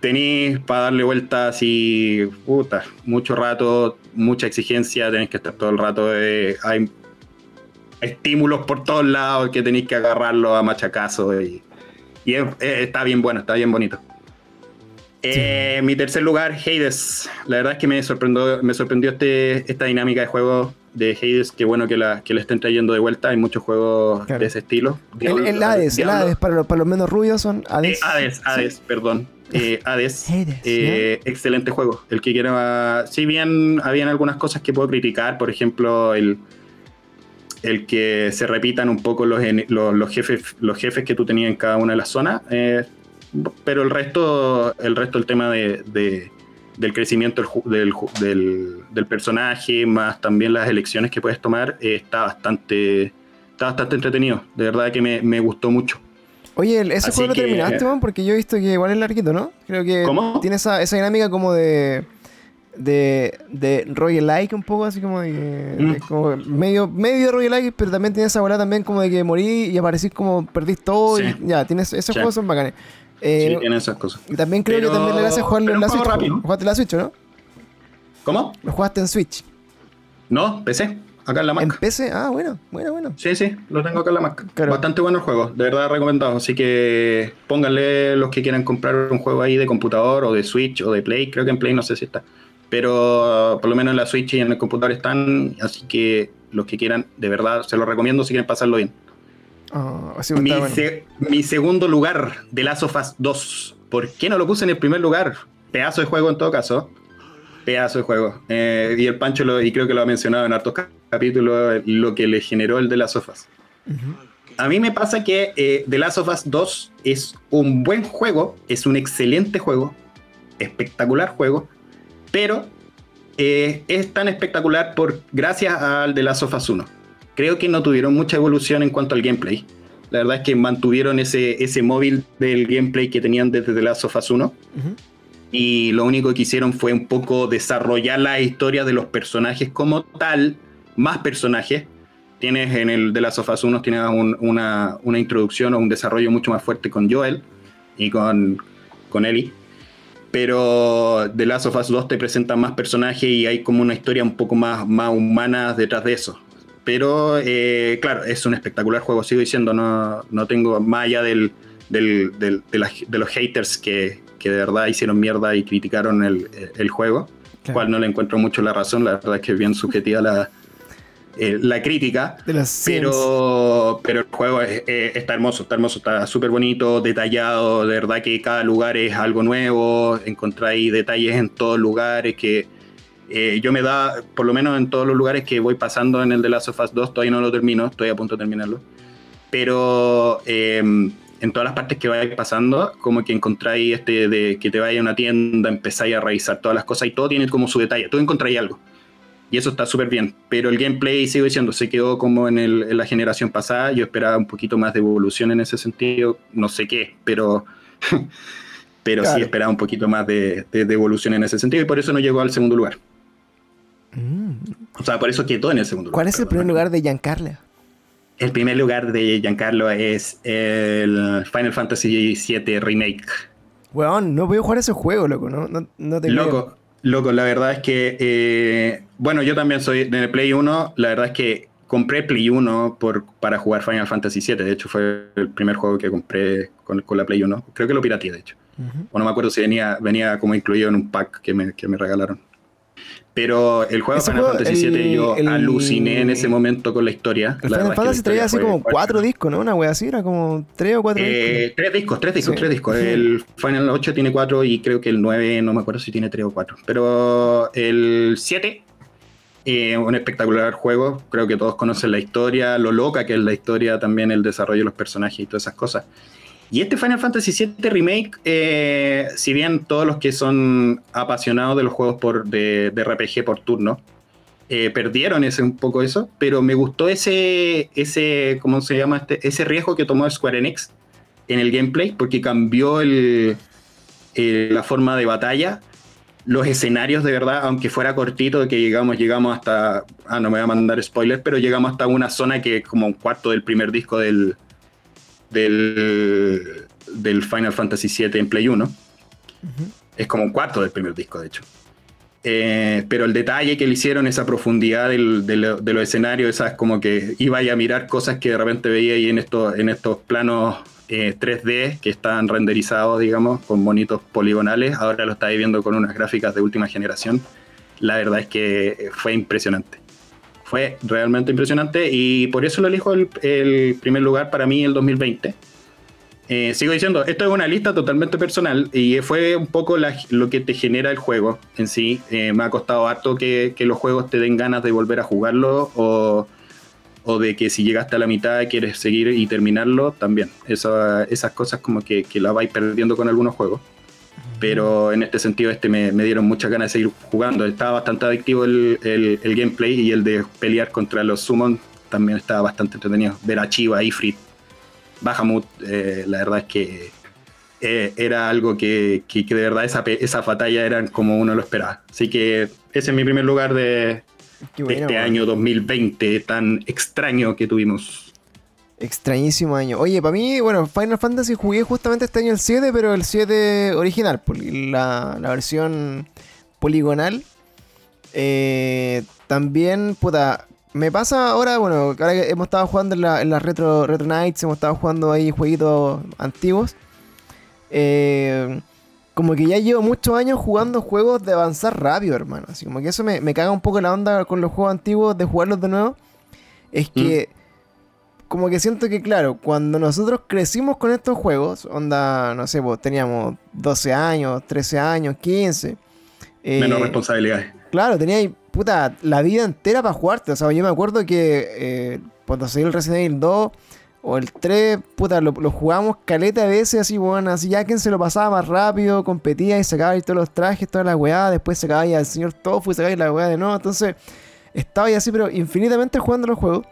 tenéis para darle vueltas y puta, mucho rato, mucha exigencia, tenéis que estar todo el rato. Eh, hay estímulos por todos lados que tenéis que agarrarlo a machacazo y y está bien bueno, está bien bonito. Eh, mi tercer lugar, Hades. La verdad es que me sorprendió, me sorprendió este, esta dinámica de juego de Hades. Qué bueno que la, que estén trayendo de vuelta. Hay muchos juegos de ese estilo. el, Hades, el Hades, para, los, para los menos rubios son Hades. Eh, Hades, Hades, perdón. Eh, Hades. excelente juego. El que quiera. Si bien habían algunas cosas que puedo criticar, por ejemplo, el el que se repitan un poco los, los, jefes, los jefes que tú tenías en cada una de las zonas. Eh, pero el resto, el resto del tema de, del crecimiento del, del, personaje, más también las elecciones que puedes tomar, eh, está, bastante, está bastante entretenido. De verdad que me, me gustó mucho. Oye, ese juego lo terminaste, man? Porque yo he visto que igual es larguito, ¿no? Creo que tiene esa, esa dinámica como de de, de roguelike un poco, así como de, mm. como medio, medio roguelike, pero también tiene esa bola también como de que morí y aparecís como perdís todo y ya, tienes, esos juegos son bacanes. Eh, sí, tiene esas cosas. Y también creo que también le hace jugarlo en la Switch. ¿Jugaste en la Switch, no? ¿Cómo? ¿Lo jugaste en Switch? No, PC, acá en la Mac. ¿En PC? Ah, bueno, bueno, bueno. Sí, sí, lo tengo acá en la Mac. Bastante bueno el juego, de verdad recomendado. Así que pónganle los que quieran comprar un juego ahí de computador o de Switch o de Play. Creo que en Play no sé si está pero por lo menos en la Switch y en el computador están, así que los que quieran, de verdad, se los recomiendo si quieren pasarlo bien. Ah, mi, segundo lugar de Last of Us 2. ¿Por qué no lo puse en el primer lugar? Pedazo de juego en todo caso. Pedazo de juego. Eh, y el Pancho, lo, y creo que lo ha mencionado en hartos capítulos, lo que le generó el de Last of Us. A mí me pasa que eh, The Last of Us 2 es un buen juego, es un excelente juego, espectacular juego, pero eh, es tan espectacular por gracias al de Last of Us 1. Creo que no tuvieron mucha evolución en cuanto al gameplay. La verdad es que mantuvieron ese, ese móvil del gameplay que tenían desde The Last of Us 1. y lo único que hicieron fue un poco desarrollar la historia de los personajes como tal, más personajes. Tienes en el de las sofás 1 tienes una, una, introducción o un desarrollo mucho más fuerte con Joel y con, con Ellie. Pero de Last of Us 2 te presentan más personajes y hay como una historia un poco más, más humana detrás de eso. Pero eh, claro, es un espectacular juego, sigo diciendo, no, no tengo más allá del, del, de, los haters que, que, de verdad hicieron mierda y criticaron el, el juego, cual no le encuentro mucho la razón, la verdad es que es bien subjetiva la, eh, la crítica, pero, pero el juego está hermoso, está hermoso, está súper bonito, detallado, de verdad que cada lugar es algo nuevo, encontráis detalles en todos lugares que eh, yo me da, por lo menos en todos los lugares que voy pasando en el de Last of Us 2, todavía no lo termino, estoy a punto de terminarlo, pero... Eh, en todas las partes que vayas pasando, como que encontráis este de que te vaya a una tienda, empezáis a revisar todas las cosas y todo tiene como su detalle, tú encontráis algo. Y eso está súper bien. Pero el gameplay, sigo diciendo, se quedó como en, el, en, la generación pasada. Yo esperaba un poquito más de evolución en ese sentido. No sé qué, pero, pero sí esperaba un poquito más de, de, evolución en ese sentido. Y por eso no llegó al segundo lugar. Mm. O sea, por eso quedó en el segundo lugar. ¿Cuál es el primer lugar de Giancarlo? El primer lugar de Giancarlo es el Final Fantasy VII Remake. Weón, no voy a jugar ese juego, loco, ¿no? No, no te Loco, loco, la verdad es que. Eh, bueno, yo también soy de el Play 1. La verdad es que compré Play 1 por, para jugar Final Fantasy VII. De hecho, fue el primer juego que compré con, con la Play 1. Creo que lo pirateé, de hecho. O no me acuerdo si venía, venía como incluido en un pack que me, que me regalaron. Pero el juego Final Fantasy VII yo aluciné en ese momento con la historia. El Final Fantasy traía así como cuatro discos, ¿no? Una wea así, era como tres o cuatro eh, discos. Tres discos, tres discos, tres discos. El Final 8 tiene cuatro y creo que el 9, no me acuerdo si tiene tres o cuatro. Pero el 7, eh, un espectacular juego. Creo que todos conocen la historia, lo loca que es la historia, también el desarrollo de los personajes y todas esas cosas. Y este Final Fantasy VII Remake, eh, si bien todos los que son apasionados de los juegos por, de, RPG por turno, eh, perdieron ese, un poco eso, pero me gustó ese, ese, ¿cómo se llama? Este, ese riesgo que tomó Square Enix en el gameplay, porque cambió el, la forma de batalla, los escenarios de verdad, aunque fuera cortito, que llegamos, llegamos hasta, ah, no me voy a mandar spoilers, pero llegamos hasta una zona que es como un cuarto del primer disco del, del, del Final Fantasy VII en Play 1. Es como un cuarto del primer disco, de hecho. Eh, pero el detalle que le hicieron, esa profundidad del, de los escenarios, esas como que iba a mirar cosas que de repente veía ahí en estos, en estos planos 3D eh, que están renderizados, digamos, con bonitos poligonales. Ahora lo está viendo con unas gráficas de última generación. La verdad es que fue impresionante. Fue realmente impresionante y por eso lo elijo el, primer lugar para mí el 2020. Eh, sigo diciendo, esto es una lista totalmente personal y fue un poco lo que te genera el juego en sí. Eh, me ha costado harto que, los juegos te den ganas de volver a jugarlo o, de que si llegaste a la mitad quieres seguir y terminarlo también. esas cosas como que, que las vais perdiendo con algunos juegos pero en este sentido este me, dieron muchas ganas de seguir jugando. Estaba bastante adictivo el, el, gameplay y el de pelear contra los summon también estaba bastante entretenido. Ver a Chiva, Ifrit, Bahamut, eh, la verdad es que eh, era algo que, que, de verdad esa, esa batalla eran como uno lo esperaba. Así que ese es mi primer lugar de, este año 2020 tan extraño que tuvimos. Extrañísimo año. Oye, para mí, bueno, Final Fantasy jugué justamente este año el 7, pero el 7 original, la, la versión poligonal. Eh, también, puta, me pasa ahora, bueno, ahora que hemos estado jugando en las la retro, retro Nights, hemos estado jugando ahí jueguitos antiguos. Eh, como que ya llevo muchos años jugando juegos de avanzar rápido, hermano. Así como que eso me, me caga un poco la onda con los juegos antiguos de jugarlos de nuevo. Es que mm como que siento que, claro, cuando nosotros crecimos con estos juegos, onda, no sé, pues teníamos 12 años, 13 años, 15. Eh, Menos responsabilidades. Claro, teníais, puta, la vida entera para jugarte. O sea, yo me acuerdo que eh, cuando salió el Resident Evil 2 o el 3, puta, lo, jugamos caleta de veces así, bueno, así ya quien se lo pasaba más rápido, competía y sacaba y todos los trajes, toda la weá, después sacaba y al señor Tofu y sacaba la weá de nuevo. Entonces, estaba ahí así, pero infinitamente jugando los juegos.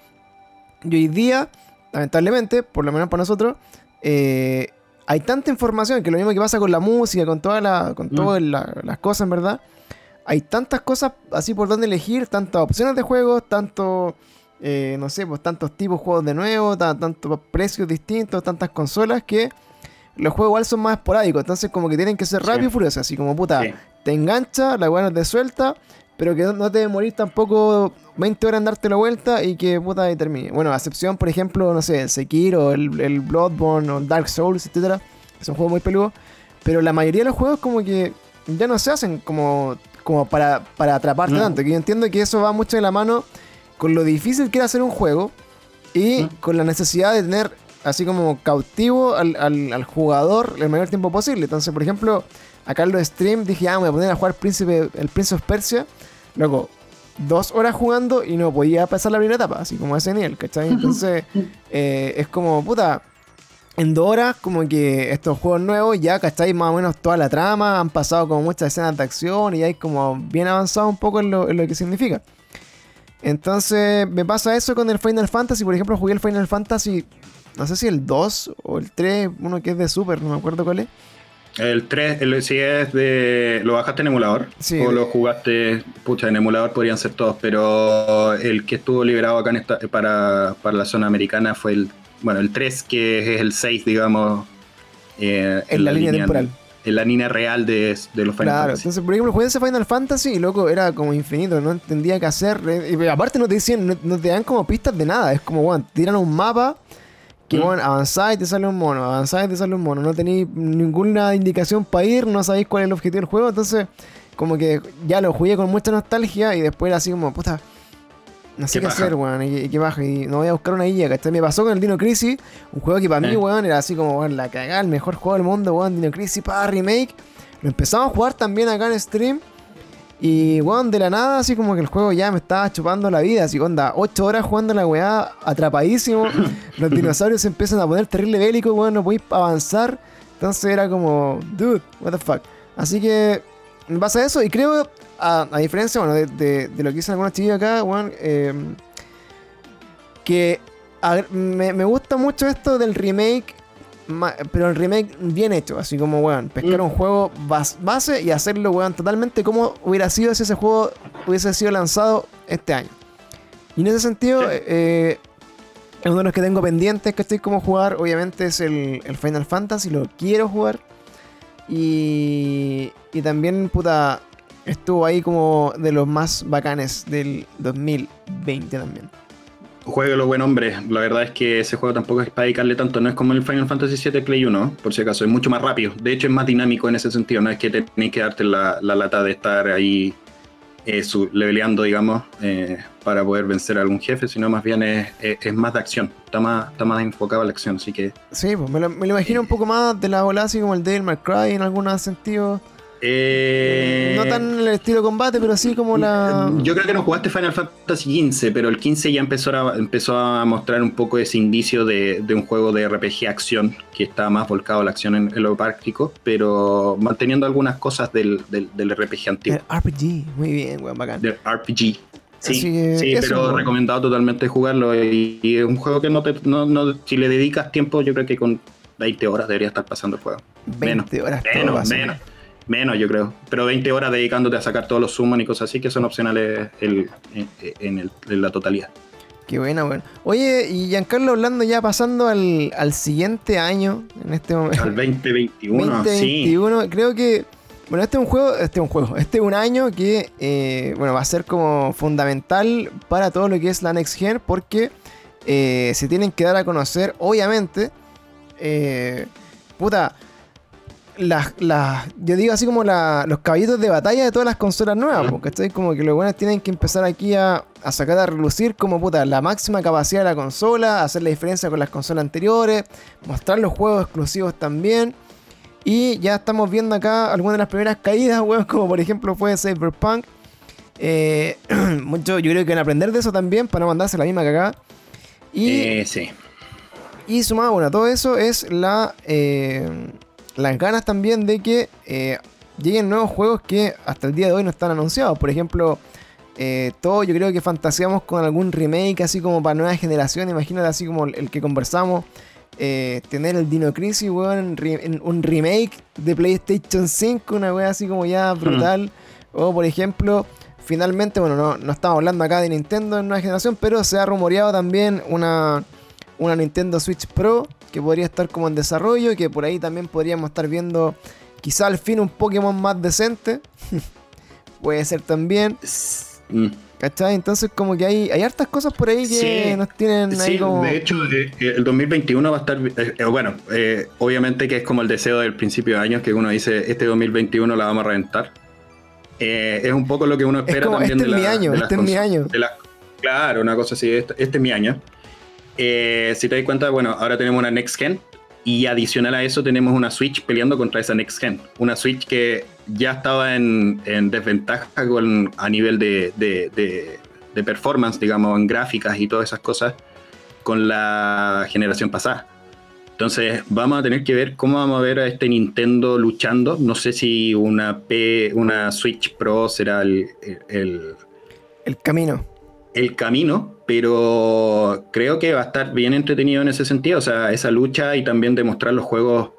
Y hoy día, lamentablemente, por lo menos para nosotros, eh, hay tanta información que lo mismo que pasa con la música, con todas la, con Mm. todas la- las cosas, en verdad. Hay tantas cosas así por donde elegir, tantas opciones de juegos, tanto, eh, no sé, pues tantos tipos de juegos de nuevo, ta- tantos precios distintos, tantas consolas que los juegos igual son más esporádicos. Entonces, como que tienen que ser Sí. rápido y furiosos. Así como, puta, Sí. te engancha, la weá no te suelta, pero que no, no te morir tampoco 20 horas en darte la vuelta y que puta y termine. Bueno, a excepción, por ejemplo, no sé, Sekiro, el, el Bloodborne o Dark Souls, etcétera, que son juegos muy peludos. Pero la mayoría de los juegos como que ya no se hacen como, como para, para atraparte No. tanto. Que yo entiendo que eso va mucho de la mano con lo difícil que era hacer un juego y Mm. con la necesidad de tener así como cautivo al, al- al jugador el mayor tiempo posible. Entonces, por ejemplo, acá en los stream dije, ah, me voy a poner a jugar Príncipe, el Prince of Persia. Luego, dos horas jugando y no podía pasar la primera etapa, así como ese nivel, ¿cachai? Entonces, eh, es como, puta, en dos horas, como que estos juegos nuevos ya, ¿cachai? Más o menos toda la trama, han pasado como muchas escenas de acción y ya hay como bien avanzado un poco en lo, en lo que significa. Entonces, me pasa eso con el Final Fantasy. Por ejemplo, jugué el Final Fantasy, no sé si el 2 o el 3, uno que es de Super, no me acuerdo cuál es. El 3, el, si es de. ¿Lo bajaste en emulador? Sí. O lo jugaste. Pucha, en emulador podrían ser todos, pero el que estuvo liberado acá en esta, para, para la zona americana fue el. Bueno, el 3, que es el 6, digamos. eh, En la línea temporal. En la línea real de, de los Final Claro, Fantasy. entonces, por ejemplo, jugué ese Final Fantasy y loco, era como infinito, no entendía qué hacer. Y aparte, no te decían, no, no te dan como pistas de nada. Es como, bueno, tiran un mapa que, Mm. bueno, avanzáis y te sale un mono, avanzáis y te sale un mono. No tenéis ninguna indicación para ir, no sabéis cuál es el objetivo del juego. Entonces, como que ya lo jugué con mucha nostalgia y después era así como, puta. No sé Qué hacer, weón, y, y qué baja. Y no voy a buscar una guía, ¿cachai? Me pasó con el Dino Crisis, un juego que para mí, weón, era así como, weón, la cagada, el mejor juego del mundo, weón, Dino Crisis para remake. Lo empezamos a jugar también acá en stream. Y, weón, de la nada, así como que el juego ya me estaba chupando la vida. Así, onda, 8 horas jugando la weá, atrapadísimo. Los dinosaurios se empiezan a poner terrible bélicos, weón, no podéis avanzar. Entonces era como, dude, what the fuck. Así que me pasa eso y creo, a, a diferencia, bueno, de, de- de lo que dicen algunos chiquillos acá, weón, eh, que a- me, me gusta mucho esto del remake, ma- pero el remake bien hecho, así como, weón, pescar Mm. un juego bas- base y hacerlo, weón, totalmente como hubiera sido si ese juego hubiese sido lanzado este año. Y en ese sentido, Sí. eh, es uno de los que tengo pendientes que estoy como jugar, obviamente es el, el Final Fantasy, lo quiero jugar. Y, y también, puta, estuvo ahí como de los más bacanes del 2020 también. Jueguelo, buen hombre. La verdad es que ese juego tampoco es para dedicarle tanto. No es como el Final Fantasy VII Play 1, por si acaso. Es mucho más rápido. De hecho, es más dinámico en ese sentido. No es que tenéis que darte la, la lata de estar ahí eh, su- leveleando, digamos, eh, para poder vencer a algún jefe, sino más bien es, es- es más de acción. Está más, está más enfocado a la acción. Así que Sí, pues me lo, me lo imagino un poco más de la ola así como el Devil May Cry en algunos sentidos. Eh, no tan el estilo combate, pero sí como la. Yo creo que no jugaste Final Fantasy XV, pero el 15 ya empezó a, empezó a mostrar un poco ese indicio de, de un juego de RPG acción que está más volcado a la acción en, en lo práctico, pero manteniendo algunas cosas del, del, del RPG antiguo, El RPG, muy bien, weón, bacán. del RPG. Sí, sí, pero recomendado totalmente jugarlo y, y es un juego que no te, no, no- si le dedicas tiempo, yo creo que con 20 horas debería estar pasando el juego. 20 horas todo Menos, menos. Menos, yo creo. Pero 20 horas dedicándote a sacar todos los summons y cosas así que son opcionales el- en, en el- en la totalidad. Qué buena, weón. Oye, y Giancarlo hablando ya pasando al, al siguiente año, en este momento. Al 2021, sí. 2021, creo que. Bueno, este es un juego, este es un juego, este es un año que, eh, bueno, va a ser como fundamental para todo lo que es la Next Gen, porque eh, se tienen que dar a conocer, obviamente, eh, puta, las, las, yo digo así como la- los caballitos de batalla de todas las consolas nuevas, porque estoy como que los buenos tienen que empezar aquí a, a sacar a relucir como puta la máxima capacidad de la consola, hacer la diferencia con las consolas anteriores, mostrar los juegos exclusivos también. Y ya estamos viendo acá algunas de las primeras caídas, weón, como por ejemplo fue Cyberpunk. Eh, mucho, yo creo que van a aprender de eso también para no mandarse la misma cagada. Y, Eh, sí. y sumado bueno, a todo eso es la eh, las ganas también de que eh, lleguen nuevos juegos que hasta el día de hoy no están anunciados. Por ejemplo, eh, todo yo creo que fantaseamos con algún remake así como para nueva generación. Imagínate así como el que conversamos. eh, tener el Dino Crisis, weón, en un remake de PlayStation 5, una weá así como ya brutal. O por ejemplo, finalmente, bueno, no, no, estamos hablando acá de Nintendo en una generación, pero se ha rumoreado también una, una Nintendo Switch Pro que podría estar como en desarrollo y que por ahí también podríamos estar viendo quizá al fin un Pokémon más decente. Puede ser también. Mm. ¿Cachai? Entonces como que hay, hay hartas cosas por ahí que nos tienen sí, de hecho eh, el 2021 va a estar, eh, eh, bueno, obviamente que es como el deseo del principio de año, que uno dice, este 2021 la vamos a reventar. es un poco lo que uno espera también este de, es mi año, este es mi año. claro, una cosa así, este, este es mi año. Si te das cuenta, bueno, ahora tenemos una Next Gen y adicional a eso tenemos una Switch peleando contra esa Next Gen. Una Switch que ya estaba en, desventaja a nivel de, performance, digamos, en gráficas y todas esas cosas con la generación pasada. Entonces vamos a tener que ver cómo vamos a ver a este Nintendo luchando. No sé si una P, una Switch Pro será el, el, el camino. El camino, pero creo que va a estar bien entretenido en ese sentido. O sea, esa lucha y también demostrar los juegos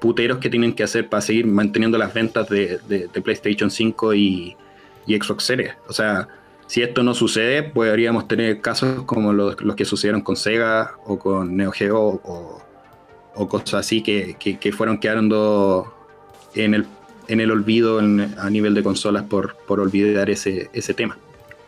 puteros que tienen que hacer para seguir manteniendo las ventas de, PlayStation 5 y, Xbox Series. O sea, si esto no sucede, podríamos tener casos como los, que sucedieron con Sega o con Neo Geo o, cosas así que, fueron quedando en el, en el olvido a nivel de consolas por, olvidar ese tema.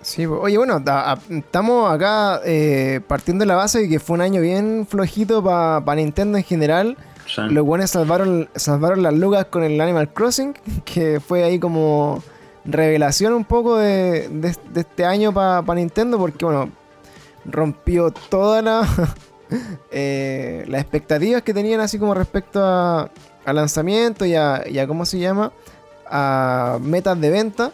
Sí, oye, bueno, estamos acá eh, partiendo de la base de que fue un año bien flojito para Nintendo en general. Los buenos salvaron, salvaron las lucas con el Animal Crossing, que fue ahí como revelación un poco de, este año para Nintendo, porque bueno, rompió todas la, eh, las expectativas que tenían así como respecto a, lanzamiento y a, y a, ¿cómo se llama? A metas de venta.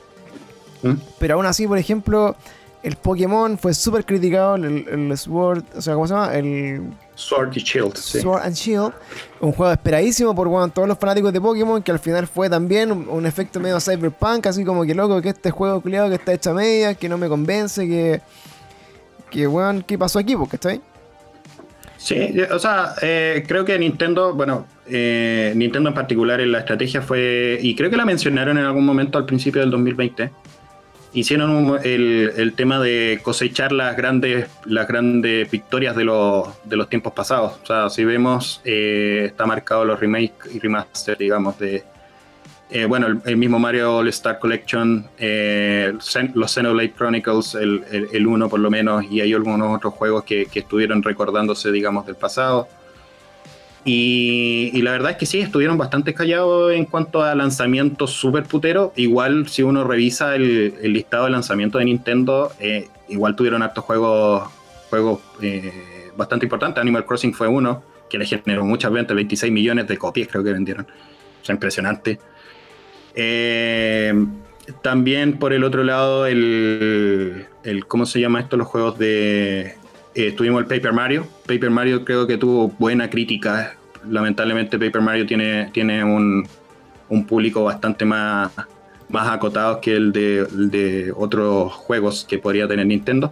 ¿Mm? Pero aún así, por ejemplo, el Pokémon fue súper criticado, el, Sword, o sea, ¿cómo se llama? El Sword and Shield. Sword and Shield, un juego esperadísimo por todos los fanáticos de Pokémon, que al final fue también un, efecto medio cyberpunk, así como que loco, que este juego culiado que está hecho a medias, que no me convence, que, que weón, ¿qué pasó aquí? Ahí. Sí, o sea, eh, creo que Nintendo, bueno, eh, Nintendo en particular en la estrategia fue, y creo que la mencionaron en algún momento al principio del 2020, hicieron el, tema de cosechar las grandes, las grandes victorias de los, de los tiempos pasados. O sea, si vemos, eh, está marcado los remakes y remaster, digamos, de. Eh, bueno, el, mismo Mario All Star Collection, eh, los Xenoblade Chronicles, el, el, uno por lo menos, y hay algunos otros juegos que, que estuvieron recordándose, digamos, del pasado. Y, la verdad es que sí, estuvieron bastante callados en cuanto a lanzamientos super puteros. Igual, si uno revisa el, listado de lanzamientos de Nintendo, eh, igual tuvieron hartos juegos, juegos eh, bastante importantes. Animal Crossing fue uno que le generó muchas ventas, 26 millones de copias creo que vendieron. O sea, impresionante. Eh, también por el otro lado, el, el, ¿cómo se llama esto? Los juegos de eh, tuvimos el Paper Mario. Paper Mario creo que tuvo buena crítica. Lamentablemente Paper Mario tiene, tiene un, público bastante más, más acotado que el de, otros juegos que podría tener Nintendo.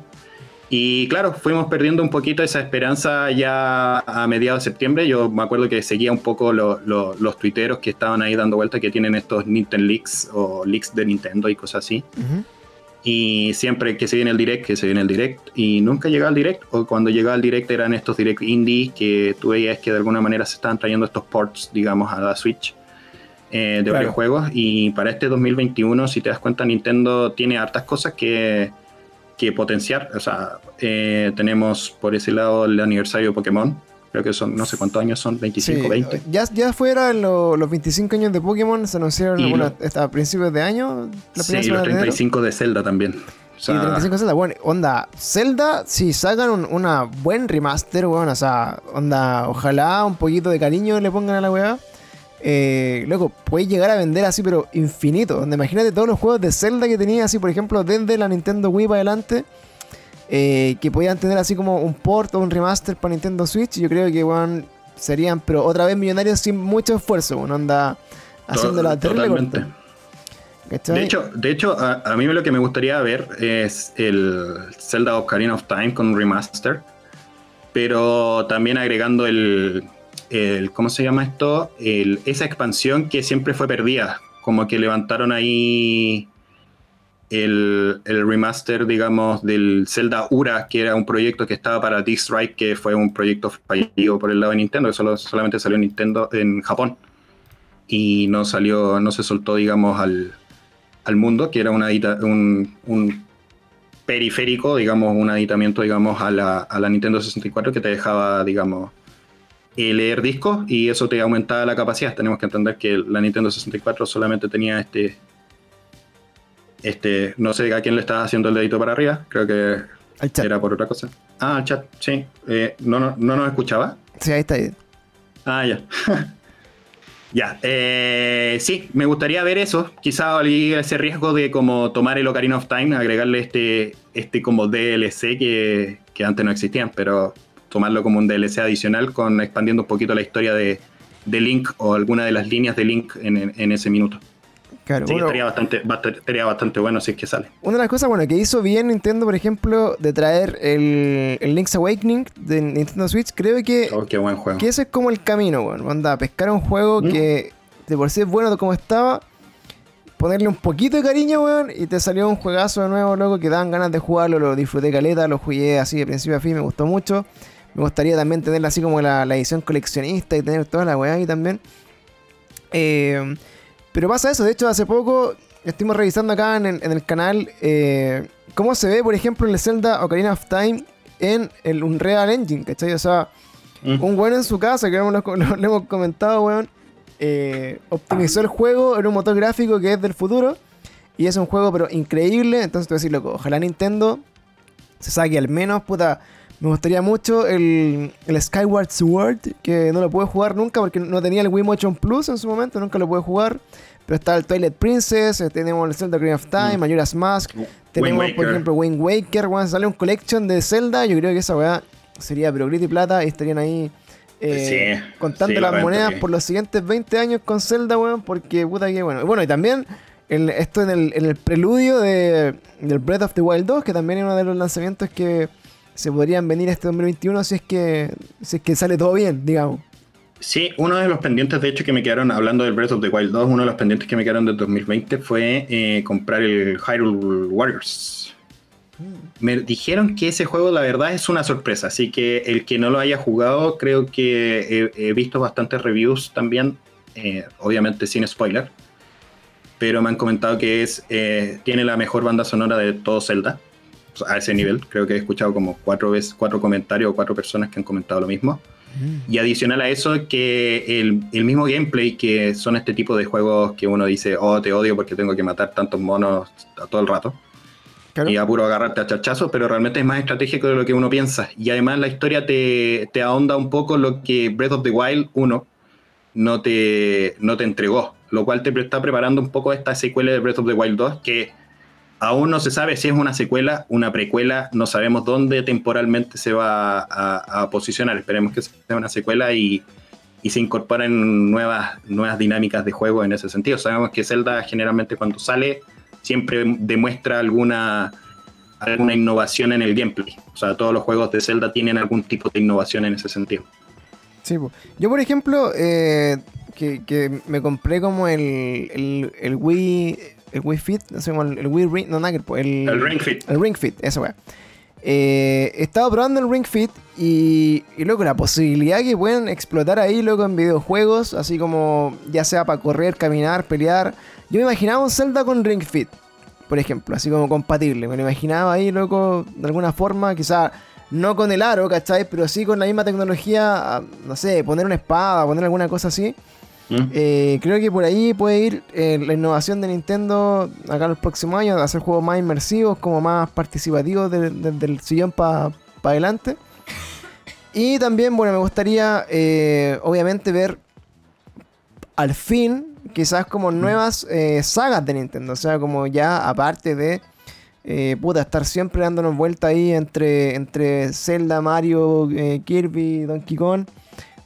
Y claro, fuimos perdiendo un poquito esa esperanza ya a mediados de septiembre. Yo me acuerdo que seguía un poco los tuiteros que estaban ahí dando vueltas, que tienen estos Nintendo Leaks o leaks de Nintendo y cosas así. Y siempre que se viene el direct, que se viene el direct, y nunca llegaba al direct, o cuando llegaba al direct eran estos direct indie que tú veías que de alguna manera se estaban trayendo estos ports, digamos, a la Switch eh, de varios juegos. Y para este 2021, si te das cuenta, Nintendo tiene hartas cosas que, que potenciar. O sea, eh, tenemos por ese lado el aniversario de Pokémon, creo que son, no sé cuántos años son, 25, 20. Ya, ya fuera los 25 años de Pokémon, se anunciaron a principios de año. sí, los 35 de, Zelda también. O sea, 35 de Zelda, bueno, onda, Zelda, si sacan un una buen remaster, bueno, o sea, onda, ojalá un poquito de cariño le pongan a la weá. Eh, loco, puede llegar a vender así, pero infinito. Donde imagínate todos los juegos de Zelda que tenía, así, por ejemplo, desde la Nintendo Wii para adelante eh, que podían tener así como un port o un remaster para Nintendo Switch. Yo creo que bueno, serían, pero otra vez millonarios sin mucho esfuerzo. Uno anda haciendo la Totalmente. De hecho, de hecho a, mí lo que me gustaría ver es el Zelda Ocarina of Time con un remaster. pero también agregando el, el ¿cómo se llama esto? El, esa expansión que siempre fue perdida, como que levantaron ahí el, el, remaster, digamos, del Zelda Ura, que era un proyecto que estaba para D-Strike, que fue un proyecto fallido por el lado de Nintendo, que solo, solamente salió en Nintendo en Japón. Y no salió, no se soltó, digamos, al, al mundo, que era un, un periférico, digamos, un aditamiento, digamos, a la, a la Nintendo 64 que te dejaba, digamos, eh, leer discos y eso te aumentaba la capacidad. Tenemos que entender que la Nintendo 64 solamente tenía este, este, no sé a quién le estaba haciendo el dedito para arriba, creo que era por otra cosa. Ah, el chat, sí. Eh, ¿no, no, ¿No nos escuchaba? Sí, ahí está. Ah, ya. Ya, eh, sí, me gustaría ver eso. Quizá ese riesgo de como tomar el Ocarina of Time, agregarle este, este como DLC que, que antes no existían, pero tomarlo como un DLC adicional con expandiendo un poquito la historia de, de Link o alguna de las líneas de Link en, en ese minuto. Claro, sí, estaría, bastante, estaría bastante bueno si es que sale. Una de las cosas bueno, que hizo bien Nintendo, por ejemplo, de traer el, el Link's Awakening de Nintendo Switch, creo que, oh, qué buen juego. que ese es como el camino, bueno, anda, pescar un juego ¿Mm? que de por sí es bueno como estaba, ponerle un poquito de cariño, weón, y te salió un juegazo de nuevo, loco, que dan ganas de jugarlo, lo disfruté caleta, lo jugué así de principio a fin, me gustó mucho. Me gustaría también tenerla así como la, la edición coleccionista y tener toda la weá ahí también. Eh, pero pasa eso, de hecho hace poco estuvimos revisando acá en, el canal eh, cómo se ve, por ejemplo, en el Zelda Ocarina of Time en el Unreal Engine, ¿cachai? O sea, mm. un weón en su casa, que lo, hemos comentado, weón, eh, optimizó el juego en un motor gráfico que es del futuro. Y es un juego, pero increíble. Entonces, te voy a decir, loco, ojalá Nintendo se saque al menos, puta. Me gustaría mucho el, el, Skyward Sword, que no lo pude jugar nunca porque no tenía el Wii Motion Plus en su momento, nunca lo pude jugar. Pero está el Twilight Princess, eh, tenemos el Zelda Green of Time, mm. Majora's Mask, tenemos por ejemplo Wind Waker, cuando sale un collection de Zelda, yo creo que esa weá sería pero y plata y estarían ahí eh, contando las monedas por los siguientes 20 años con Zelda, weón, porque puta que bueno. Bueno, y también esto en el, en el preludio de, del Breath of the Wild 2, que también es uno de los lanzamientos que se podrían venir este 2021 si es que, si es que sale todo bien, digamos. Sí, uno de los pendientes, de hecho, que me quedaron hablando del Breath of the Wild 2, uno de los pendientes que me quedaron del 2020 fue eh, comprar el Hyrule Warriors. Me dijeron que ese juego, la verdad, es una sorpresa. Así que el que no lo haya jugado, creo que he, visto bastantes reviews también, eh, obviamente sin spoiler. Pero me han comentado que es eh, tiene la mejor banda sonora de todo Zelda. A ese nivel. Creo que he escuchado como cuatro veces, cuatro comentarios o cuatro personas que han comentado lo mismo. Mm. Y adicional a eso, que el, mismo gameplay, que son este tipo de juegos que uno dice, oh, te odio porque tengo que matar tantos monos a todo el rato. Y apuro agarrarte a chachazos, pero realmente es más estratégico de lo que uno piensa. Y además la historia te, te ahonda un poco lo que Breath of the Wild 1 no te, no te entregó. Lo cual te está preparando un poco esta secuela de Breath of the Wild 2, que Aún no se sabe si es una secuela, una precuela, no sabemos dónde temporalmente se va a, posicionar. Esperemos que sea una secuela y, se incorporen nuevas, nuevas dinámicas de juego en ese sentido. Sabemos que Zelda generalmente cuando sale siempre demuestra alguna, alguna innovación en el gameplay. O sea, todos los juegos de Zelda tienen algún tipo de innovación en ese sentido. Sí, yo por ejemplo, eh, que, me compré como el, Wii el Wii Fit, no sé, el, el Wii Ring, no, nada, el, el Ring Fit. El Ring Fit, eso, weá. Eh, he estado probando el Ring Fit y, y loco, la posibilidad que pueden explotar ahí, loco, en videojuegos, así como ya sea para correr, caminar, pelear. Yo me imaginaba un Zelda con Ring Fit, por ejemplo, así como compatible. Me lo imaginaba ahí, loco, de alguna forma, quizá no con el aro, ¿cachai? Pero sí con la misma tecnología, no sé, poner una espada, poner alguna cosa así. ¿Mm? Eh, creo que por ahí puede ir eh, la innovación de Nintendo acá en los próximos años, hacer juegos más inmersivos, como más participativos del sillón para adelante. Y también, bueno, me gustaría, eh, obviamente, ver al fin, quizás como mm. nuevas sagas de Nintendo. O sea, como ya aparte de, puta, estar siempre dándonos vuelta ahí entre, entre Zelda, Mario, Kirby, Donkey Kong.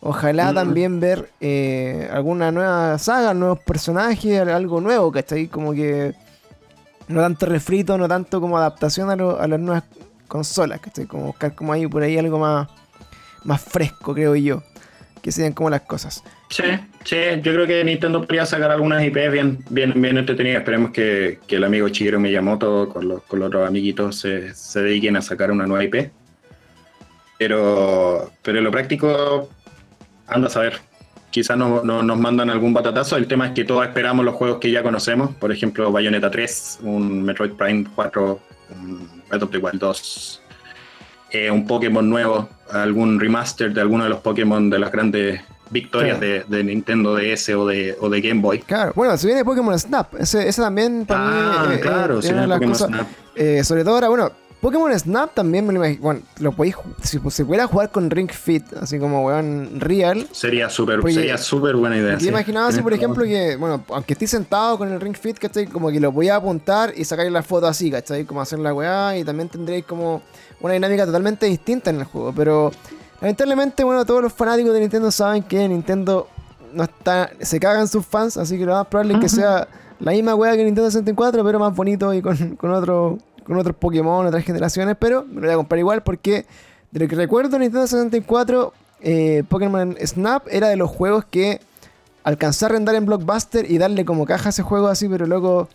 Ojalá mm. también ver eh, alguna nueva saga, nuevos personajes, algo nuevo, ¿cachai? Como que no tanto refrito, no tanto como adaptación a, las nuevas consolas, ¿cachai? Como buscar como ahí por ahí algo más, más fresco, creo yo. Que sean como las cosas. Sí, sí, yo creo que Nintendo podría sacar algunas IPs bien, bien, bien entretenidas. Esperemos que, el amigo Shigeru Miyamoto con los, con los otros amiguitos se, se dediquen a sacar una nueva IP. Pero, pero en lo práctico, anda a saber. Quizás no, nos mandan algún batatazo. El tema es que todos esperamos los juegos que ya conocemos. Por ejemplo, Bayonetta 3, un Metroid Prime 4, un Breath of the Wild 2, eh, un Pokémon nuevo, algún remaster de alguno de los Pokémon de las grandes victorias de, Nintendo DS o de, o de Game Boy. Claro, bueno, se viene Pokémon Snap. Ese, también para ah, mí. claro, se viene Pokémon Snap. Eh, sobre todo ahora, bueno, Pokémon Snap también me lo imagino. Bueno, lo podéis. Si se pudiera jugar con Ring Fit, así como weón real. Sería súper sería súper buena idea. Yo imaginaba así, por ejemplo, que, bueno, aunque esté sentado con el Ring Fit, ¿cachai? Como que lo voy a apuntar y sacar la foto así, ¿cachai? Como hacer la weá y también tendréis como una dinámica totalmente distinta en el juego. Pero lamentablemente, bueno, todos los fanáticos de Nintendo saben que Nintendo no está. Se cagan sus fans, así que lo más probable es que sea la misma weá que Nintendo 64, pero más bonito y con, con otro con otros Pokémon, otras generaciones, pero me lo voy a comprar igual porque de lo que recuerdo Nintendo 64, eh, Pokémon Snap era de los juegos que alcanzé a arrendar en Blockbuster y darle como caja a ese juego así, pero luego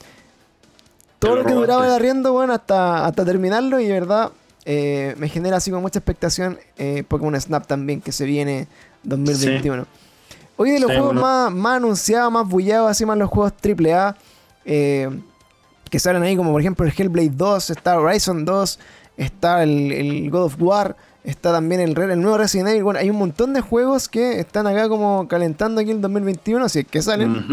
todo lo que duraba el arriendo, bueno, hasta, hasta terminarlo y de verdad eh, me genera así con mucha expectación eh, Pokémon Snap también que se viene 2021. Hoy de los juegos más, más anunciados, más bullados, así más los juegos AAA. Eh, que salen ahí, como por ejemplo el Hellblade 2, está Horizon 2, está el, God of War, está también el, el nuevo Resident Evil. Bueno, hay un montón de juegos que están acá como calentando aquí en el 2021, así que salen.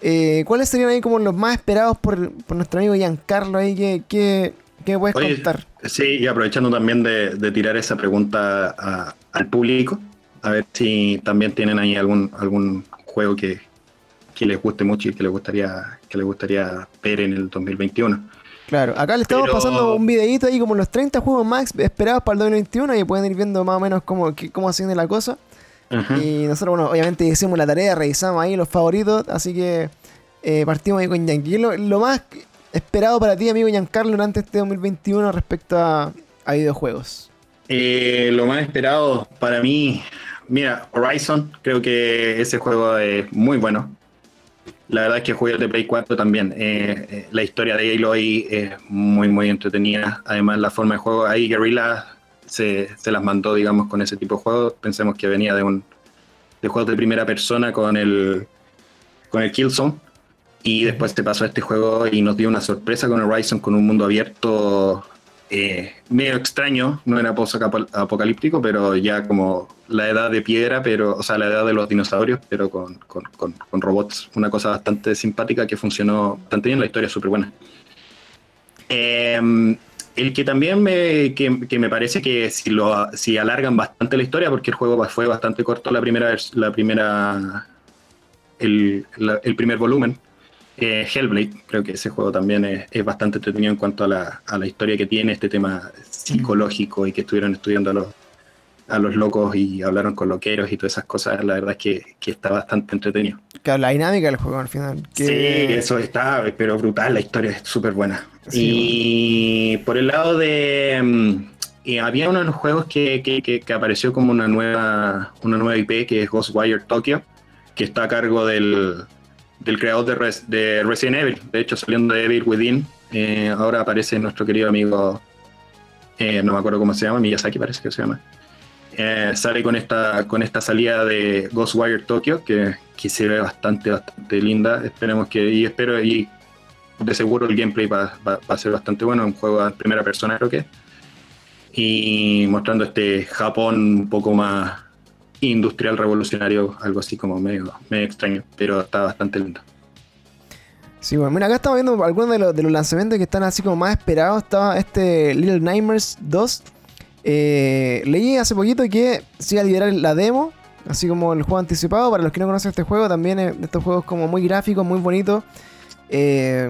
Eh, ¿Cuáles serían ahí como los más esperados por, nuestro amigo Giancarlo ahí? ¿Qué, qué, qué puedes contar? Sí, y aprovechando también de, tirar esa pregunta al público, a ver si también tienen ahí algún, algún juego que, que les guste mucho y que les gustaría que les gustaría ver en el 2021. Claro, acá le estamos pasando un videito ahí como los 30 juegos más esperados para el 2021 y pueden ir viendo más o menos cómo, cómo asciende la cosa. Y nosotros, bueno, obviamente hicimos la tarea, revisamos ahí los favoritos, así que eh, partimos ahí con Yankee. Lo, lo, más esperado para ti, amigo Giancarlo, durante este 2021 respecto a, a videojuegos? Eh, lo más esperado para mí, mira, Horizon, creo que ese juego es muy bueno. La verdad es que jugué el de Play 4 también. Eh, eh, la historia de Aloy es muy, muy entretenida. Además, la forma de juego, ahí Guerrilla se, se, las mandó, digamos, con ese tipo de juegos. Pensemos que venía de un de juegos de primera persona con el, con el Killzone. Y después te pasó a este juego y nos dio una sorpresa con Horizon, con un mundo abierto eh, medio extraño, no era post-apocalíptico, pero ya como la edad de piedra, pero, o sea, la edad de los dinosaurios, pero con, robots. Una cosa bastante simpática que funcionó bastante bien, la historia es súper buena. Em, el que también me, que, me parece que si, alargan bastante la historia, porque el juego fue bastante corto la primera, la primera el primer volumen, eh, Hellblade, creo que ese juego también es, bastante entretenido en cuanto a la, a la, historia que tiene, este tema psicológico y que estuvieron estudiando a los, a los locos y hablaron con loqueros y todas esas cosas, la verdad es que, que está bastante entretenido. Claro, la dinámica del juego al final. Sí, eso está, pero brutal, la historia es súper buena. y por el lado de... Mm, había uno de los juegos que, que, que, apareció como una nueva, una nueva IP, que es Ghostwire Tokyo, que está a cargo del, del creador de, de, Resident Evil. De hecho, saliendo de Evil Within, eh, ahora aparece nuestro querido amigo, eh, no me acuerdo cómo se llama, Miyazaki parece que se llama. Eh, sale con esta, con esta salida de Ghostwire Tokyo, que, que se ve bastante, bastante linda. Esperemos que, y espero, y de seguro el gameplay va, va, a ser bastante bueno, un juego de primera persona creo que. Y mostrando este Japón un poco más industrial revolucionario, algo así como medio, medio extraño, pero está bastante lindo. Sí, bueno, mira, acá estamos viendo algunos de los, de los lanzamientos que están así como más esperados. Estaba este Little Nightmares 2. Eh, leí hace poquito que se iba a liberar la demo, así como el juego anticipado. Para los que no conocen este juego, también estos juegos como muy gráficos, muy bonitos. Eh,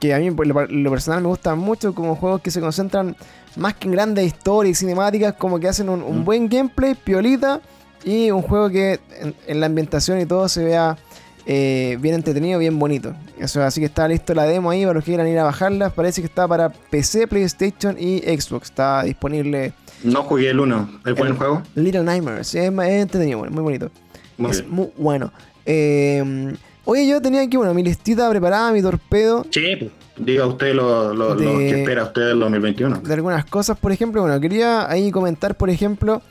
que a mí lo, lo, personal me gustan mucho, como juegos que se concentran más que en grandes historias y cinemáticas, como que hacen un, un mm. buen gameplay, piolita y un juego que en, la ambientación y todo se vea eh, bien entretenido, bien bonito. Eso, así que está listo la demo ahí para los que quieran ir a bajarla. Parece que está para PC, PlayStation y Xbox. Está disponible. No jugué el 1. ¿Es buen juego? Little Nightmares. Es, es entretenido, muy bonito. es muy bueno. Eh, oye, yo tenía aquí, bueno, mi listita preparada, mi torpedo. Sí, diga usted lo, lo, que espera usted del 2021. De algunas cosas, por ejemplo, bueno, quería ahí comentar, por ejemplo,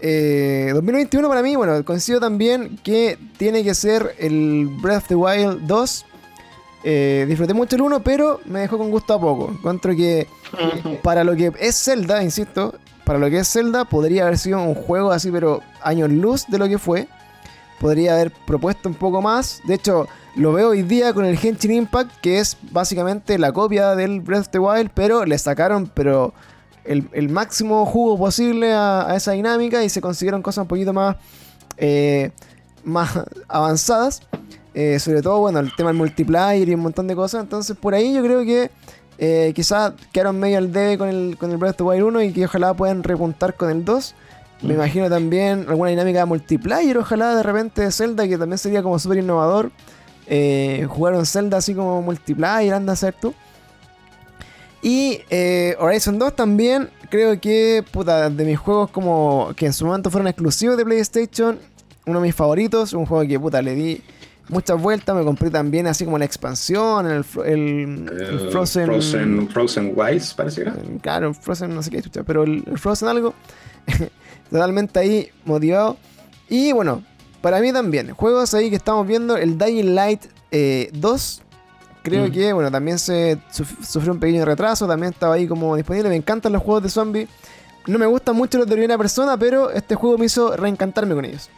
2021 eh, para mí, bueno, coincido también que tiene que ser el Breath of the Wild 2. Eh, disfruté mucho el 1, pero me dejó con gusto a poco. Encuentro que para lo que es Zelda, insisto, para lo que es Zelda, podría haber sido un juego así, pero años luz de lo que fue. Podría haber propuesto un poco más. De hecho, lo veo hoy día con el Genshin Impact, que es básicamente la copia del Breath of the Wild, pero le sacaron, pero el, máximo jugo posible a, esa dinámica y se consiguieron cosas un poquito más, eh, más avanzadas. Eh, sobre todo, bueno, el tema del multiplayer y un montón de cosas. Entonces, por ahí yo creo que eh, quizás quedaron medio al debe con el, con el Breath of the Wild 1 y que ojalá puedan repuntar con el 2. Me mm. imagino también alguna dinámica de multiplayer, ojalá de repente de Zelda, que también sería como súper innovador. jugar un Zelda así como multiplayer, anda a ser tú. Y eh, Horizon 2 también, creo que, puta, de mis juegos como que en su momento fueron exclusivos de PlayStation, uno de mis favoritos, un juego que, puta, le di muchas vueltas, me compré también así como la expansión, el, el, Frozen... Frozen... Frozen Wise, parece que Claro, Frozen no sé qué, pero el, Frozen algo, totalmente ahí motivado. Y bueno, para mí también, juegos ahí que estamos viendo, el Dying Light 2 eh, Creo mm. que, bueno, también se sufrió un pequeño retraso, también estaba ahí como disponible. Me encantan los juegos de zombies. No me gustan mucho los de primera persona, pero este juego me hizo reencantarme con ellos.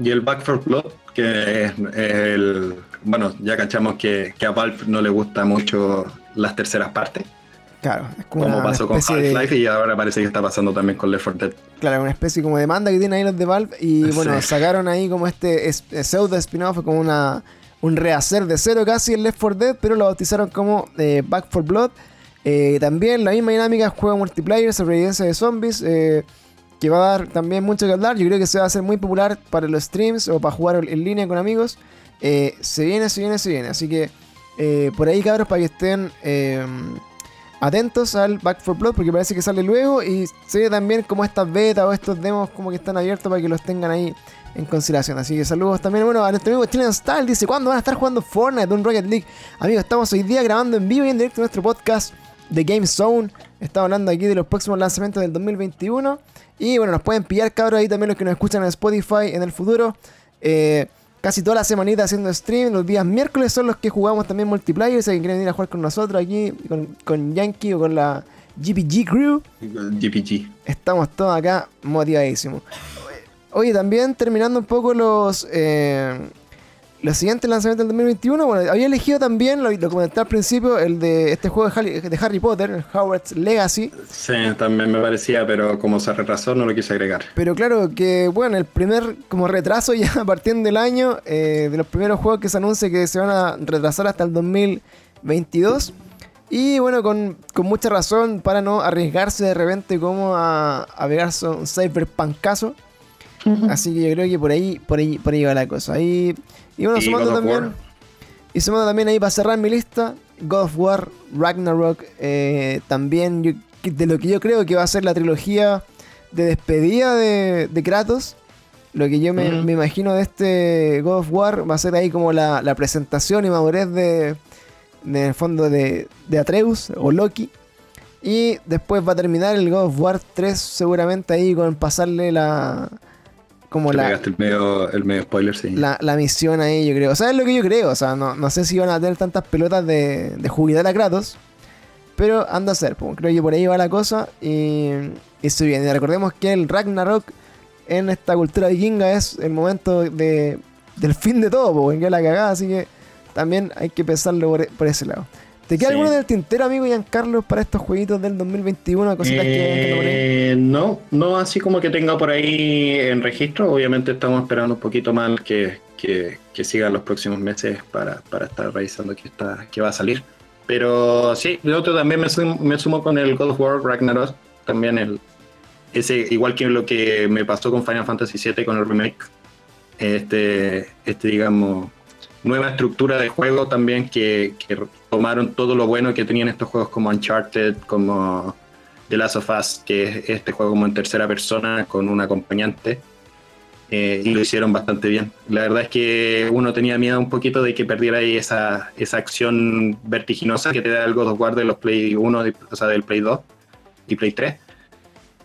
Y el Back for Blood, que es el. Bueno, ya cachamos que, a Valve no le gusta mucho las terceras partes. Claro, es como, como pasó con Half-Life y ahora parece que está pasando también con Left 4 Dead. Claro, una especie como de demanda que tienen ahí los de Valve. Y bueno, sacaron ahí como este pseudo spin-off, como una un rehacer de cero casi en Left 4 Dead, pero lo bautizaron como eh, Back 4 Blood. Eh, también la misma dinámica, juego multiplayer, sobrevivencia de zombies, eh, que va a dar también mucho que hablar. Yo creo que se va a hacer muy popular para los streams o para jugar en línea con amigos. se viene, se viene, se viene. Así que por ahí, cabros, para que estén atentos al Back 4 Blood, porque parece que sale luego. Y se ve también como estas betas o estos demos como que están abiertos para que los tengan ahí en consideración. Así que saludos también, bueno, a nuestro amigo Chilean Style. Dice, ¿cuándo van a estar jugando Fortnite un Rocket League? Amigos, estamos hoy día grabando en vivo y en directo nuestro podcast de Game Zone. Estamos hablando aquí de los próximos lanzamientos del 2021. Y bueno, nos pueden pillar, cabros, ahí también los que nos escuchan en Spotify en el futuro. Eh, casi toda la semanita haciendo stream. Los días miércoles son los que jugamos también multiplayer. Si alguien quiere venir a jugar con nosotros aquí, con, con Yankee o con la GPG Crew. GPG. Estamos todos acá motivadísimos. Oye, también terminando un poco los eh, los siguientes lanzamientos del 2021, bueno, había elegido también, lo, lo, comenté al principio, el de este juego de Harry, Potter, el Howard's Legacy. Sí, también me parecía, pero como se retrasó no lo quise agregar. Pero claro que, bueno, el primer como retraso ya partiendo del año, eh, de los primeros juegos que se anuncia que se van a retrasar hasta el 2022. Y bueno, con, con mucha razón para no arriesgarse de repente como a, a pegarse un cyberpunkazo. Así que yo creo que por ahí, por ahí, por ahí va la cosa. Ahí, y bueno, sumando también. Y sumando también ahí para cerrar mi lista, God of War, Ragnarok, eh, también de lo que yo creo que va a ser la trilogía de despedida de, Kratos. Lo que yo me, imagino de este God of War va a ser ahí como la, presentación y madurez de, de el fondo de, de Atreus o Loki. Y después va a terminar el God of War 3 seguramente ahí con pasarle la, como la, el medio, el medio spoiler, sí. La, misión ahí, yo creo. O sea, es lo que yo creo. O sea, no, sé si van a tener tantas pelotas de, de juguidad a Kratos. Pero anda a ser, pues, creo que por ahí va la cosa. Y, y se viene. recordemos que el Ragnarok en esta cultura vikinga es el momento de, del fin de todo, pues, la cagada. Así que también hay que pensarlo por, por ese lado. ¿Te queda alguno del tintero, amigo Giancarlo, para estos jueguitos del 2021? Cositas eh, No, no así como que tenga por ahí en registro. Obviamente estamos esperando un poquito más que, que, sigan los próximos meses para, estar revisando qué, está, qué va a salir. Pero sí, yo también me sumo, me sumo con el God of War Ragnarok. También el, ese, igual que lo que me pasó con Final Fantasy VII con el remake. Este, este digamos, nueva estructura de juego también que, tomaron todo lo bueno que tenían estos juegos como Uncharted, como The Last of Us, que es este juego como en tercera persona con un acompañante. Eh, y lo hicieron bastante bien. La verdad es que uno tenía miedo un poquito de que perdiera ahí esa, esa acción vertiginosa que te da el God of War de los Play 1, o sea, del Play 2 y Play 3.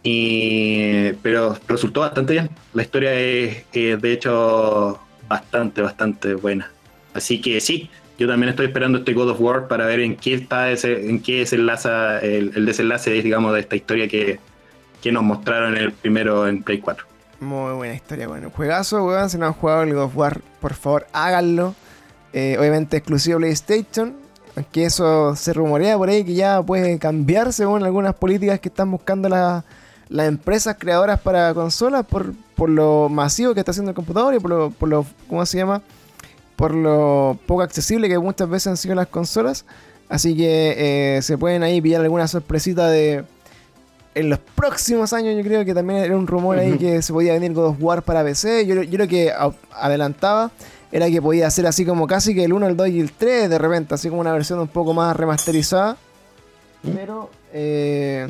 Y, pero resultó bastante bien. La historia es, de hecho bastante, bastante buena. Así que sí, yo también estoy esperando este God of War para ver en qué está ese, en qué el, el desenlace, digamos, de esta historia que, que nos mostraron en el primero en Play 4. Muy buena historia, bueno. Juegazo, weón. Si no han jugado el God of War, por favor, háganlo. Eh, obviamente exclusivo PlayStation. Aunque eso se rumorea por ahí que ya puede cambiar según algunas políticas que están buscando las empresas creadoras para consolas por, por lo masivo que está haciendo el computador y por lo, por lo, ¿cómo se llama? Por lo poco accesible que muchas veces han sido las consolas. Así que eh, se pueden ahí pillar alguna sorpresita de, en los próximos años yo creo que también era un rumor ahí que se podía venir God of War para PC. Yo, yo lo que adelantaba era que podía ser así como casi que el 1, el 2 y el 3 de repente, así como una versión un poco más remasterizada. Pero eh,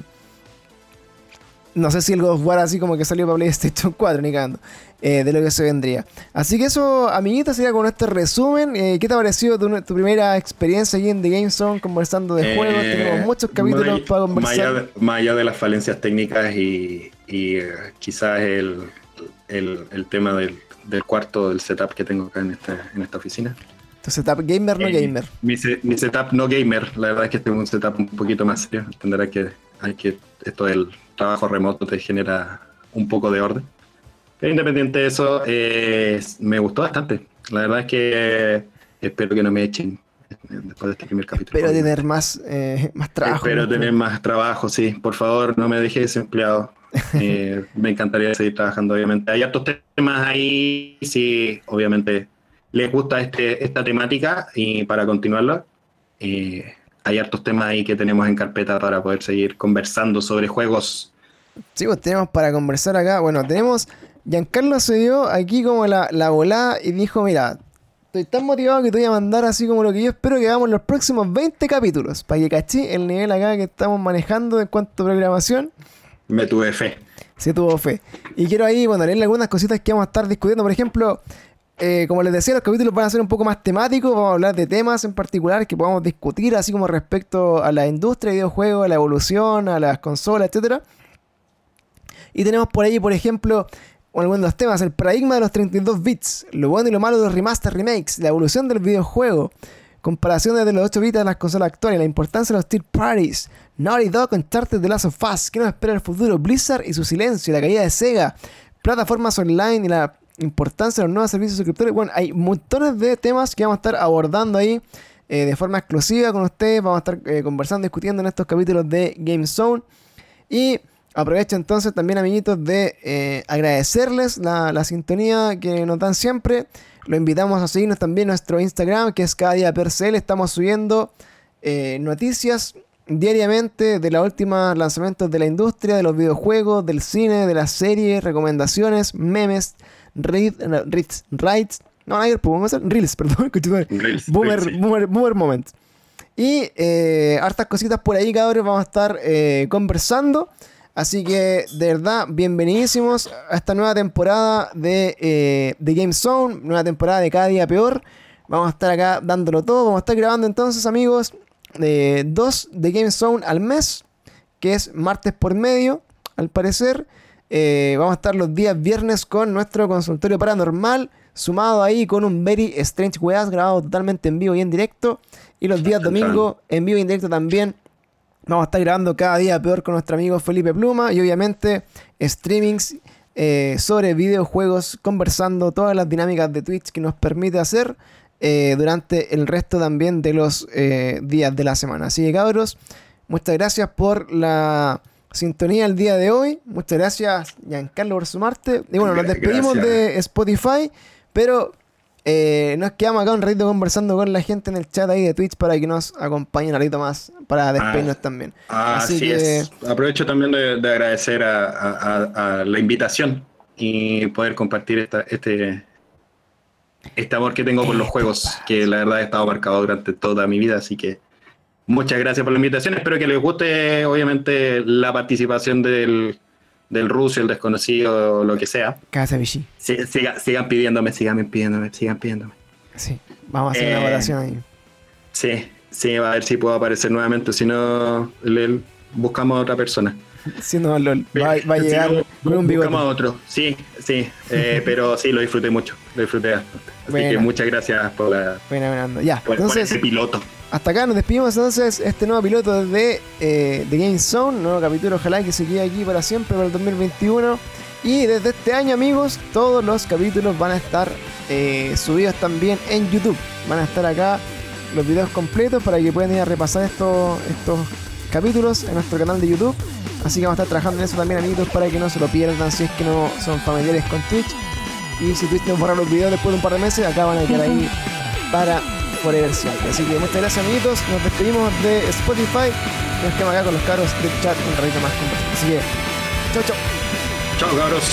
no sé si el God of War así como que salió para PlayStation 4, ni cagando. Eh, de lo que se vendría. Así que eso, amiguita, sería con este resumen. Eh, ¿Qué te ha parecido tu, primera experiencia aquí en The Game Zone conversando de juegos? Eh, Tenemos muchos capítulos para conversar. Más allá, de, las falencias técnicas y, quizás el, tema del, cuarto, del setup que tengo acá en esta, en esta oficina. ¿Tu setup gamer no gamer? Mi, setup no gamer. La verdad es que tengo un setup un poquito más serio. Entenderá que, hay que esto del trabajo remoto te genera un poco de orden. Independiente de eso, eh, me gustó bastante. La verdad es que espero que no me echen después de este primer capítulo. Espero tener más, eh, más trabajo. Espero tener más trabajo, sí. Por favor, no me dejes desempleado. Eh, me encantaría seguir trabajando, obviamente. Hay otros temas ahí, sí, obviamente les gusta este, esta temática y para continuarlo, hay hartos temas ahí que tenemos en carpeta para poder seguir conversando sobre juegos. Sí, pues tenemos para conversar acá. Bueno, tenemos Giancarlo se dio aquí como la, la volada y dijo, mira, estoy tan motivado que te voy a mandar así como lo que yo espero que hagamos los próximos 20 capítulos. Para que caché el nivel acá que estamos manejando en cuanto a programación. Me tuve fe. Sí, tuvo fe. Y quiero ahí, bueno, leerle algunas cositas que vamos a estar discutiendo. Por ejemplo, eh, como les decía, los capítulos van a ser un poco más temáticos. Vamos a hablar de temas en particular que podamos discutir, así como respecto a la industria de videojuegos, a la evolución, a las consolas, etc. Y tenemos por ahí, por ejemplo, algunos de los temas, el paradigma de los 32 bits, lo bueno y lo malo de los remaster remakes, la evolución del videojuego, comparaciones de los 8 bits de las consolas actuales, la importancia de los third parties, Naughty Dog, Uncharted, The Last of Us, ¿qué nos espera el futuro? Blizzard y su silencio, la caída de Sega, plataformas online y la importancia de los nuevos servicios suscriptores. Bueno, hay montones de temas que vamos a estar abordando ahí eh, de forma exclusiva con ustedes. Vamos a estar eh, conversando, discutiendo en estos capítulos de Game Zone. Y Aprovecho entonces también, amiguitos, de eh, agradecerles la, sintonía que nos dan siempre. Lo invitamos a seguirnos también en nuestro Instagram, que es cada día Percel. Estamos subiendo eh, noticias diariamente de los últimos lanzamientos de la industria, de los videojuegos, del cine, de las series, recomendaciones, memes, reads, rights. No, ayer podemos hacer reels, perdón. Reels, boomer, boomer, boomer moment. Y eh, hartas cositas por ahí, cabrón. Vamos a estar conversando. Así que, de verdad, bienvenidísimos a esta nueva temporada de, eh, de Game Zone, nueva temporada de Cada Día Peor. Vamos a estar acá dándolo todo. Vamos a estar grabando entonces, amigos, eh, dos de Game Zone al mes, que es martes por medio, al parecer. Eh, vamos a estar los días viernes con nuestro consultorio paranormal, sumado ahí con un Very Strange Weas grabado totalmente en vivo y en directo. Y los días domingo en vivo y en directo también Vamos a estar grabando cada día peor con nuestro amigo Felipe Pluma y obviamente streamings eh, sobre videojuegos, conversando todas las dinámicas de Twitch que nos permite hacer eh, durante el resto también de los eh, días de la semana. Así que cabros, muchas gracias por la sintonía el día de hoy. Muchas gracias Giancarlo por sumarte. Y bueno, nos despedimos de Spotify, pero eh, nos quedamos acá un ratito conversando con la gente en el chat ahí de Twitch para que nos acompañen un ratito más para despedirnos ah, también. Así, que... Aprovecho también de, agradecer a, la invitación y poder compartir esta, este, este amor que tengo por los juegos, que la verdad he estado marcado durante toda mi vida, así que muchas gracias por la invitación. Espero que les guste, obviamente, la participación del, del ruso, el desconocido, lo que sea. Casa Vichy. Sí, siga- sigan pidiéndome, sigan pidiéndome, sigan pidiéndome. Sí, vamos a hacer una Eh, votación ahí. Sí, sí, a ver si puedo aparecer nuevamente, si no, le- buscamos a otra persona. Si no, LOL, va, va a llegar no, con un bigote. A otro, sí, sí, eh, pero sí, lo disfruté mucho, lo disfruté bastante. Así que Bueno. muchas gracias por, la, buena onda. Ya, por, por entonces, ese piloto. hasta acá nos despedimos entonces este nuevo piloto de, eh, de Game Zone, nuevo capítulo, ojalá que se quede aquí para siempre para el 2021. Y desde este año, amigos, todos los capítulos van a estar eh, subidos también en YouTube. Van a estar acá los videos completos para que puedan ir a repasar estos, estos capítulos en nuestro canal de YouTube. Así que vamos a estar trabajando en eso también, amiguitos, para que no se lo pierdan si es que no son familiares con Twitch. Y si Twitch nos borra los videos después de un par de meses, acá van a quedar ahí para Forever siempre. Así que muchas gracias, amiguitos. Nos despedimos de Spotify. Nos quedamos acá con los caros del chat un ratito más. con- Así que, chau, chau. Chao, cabros.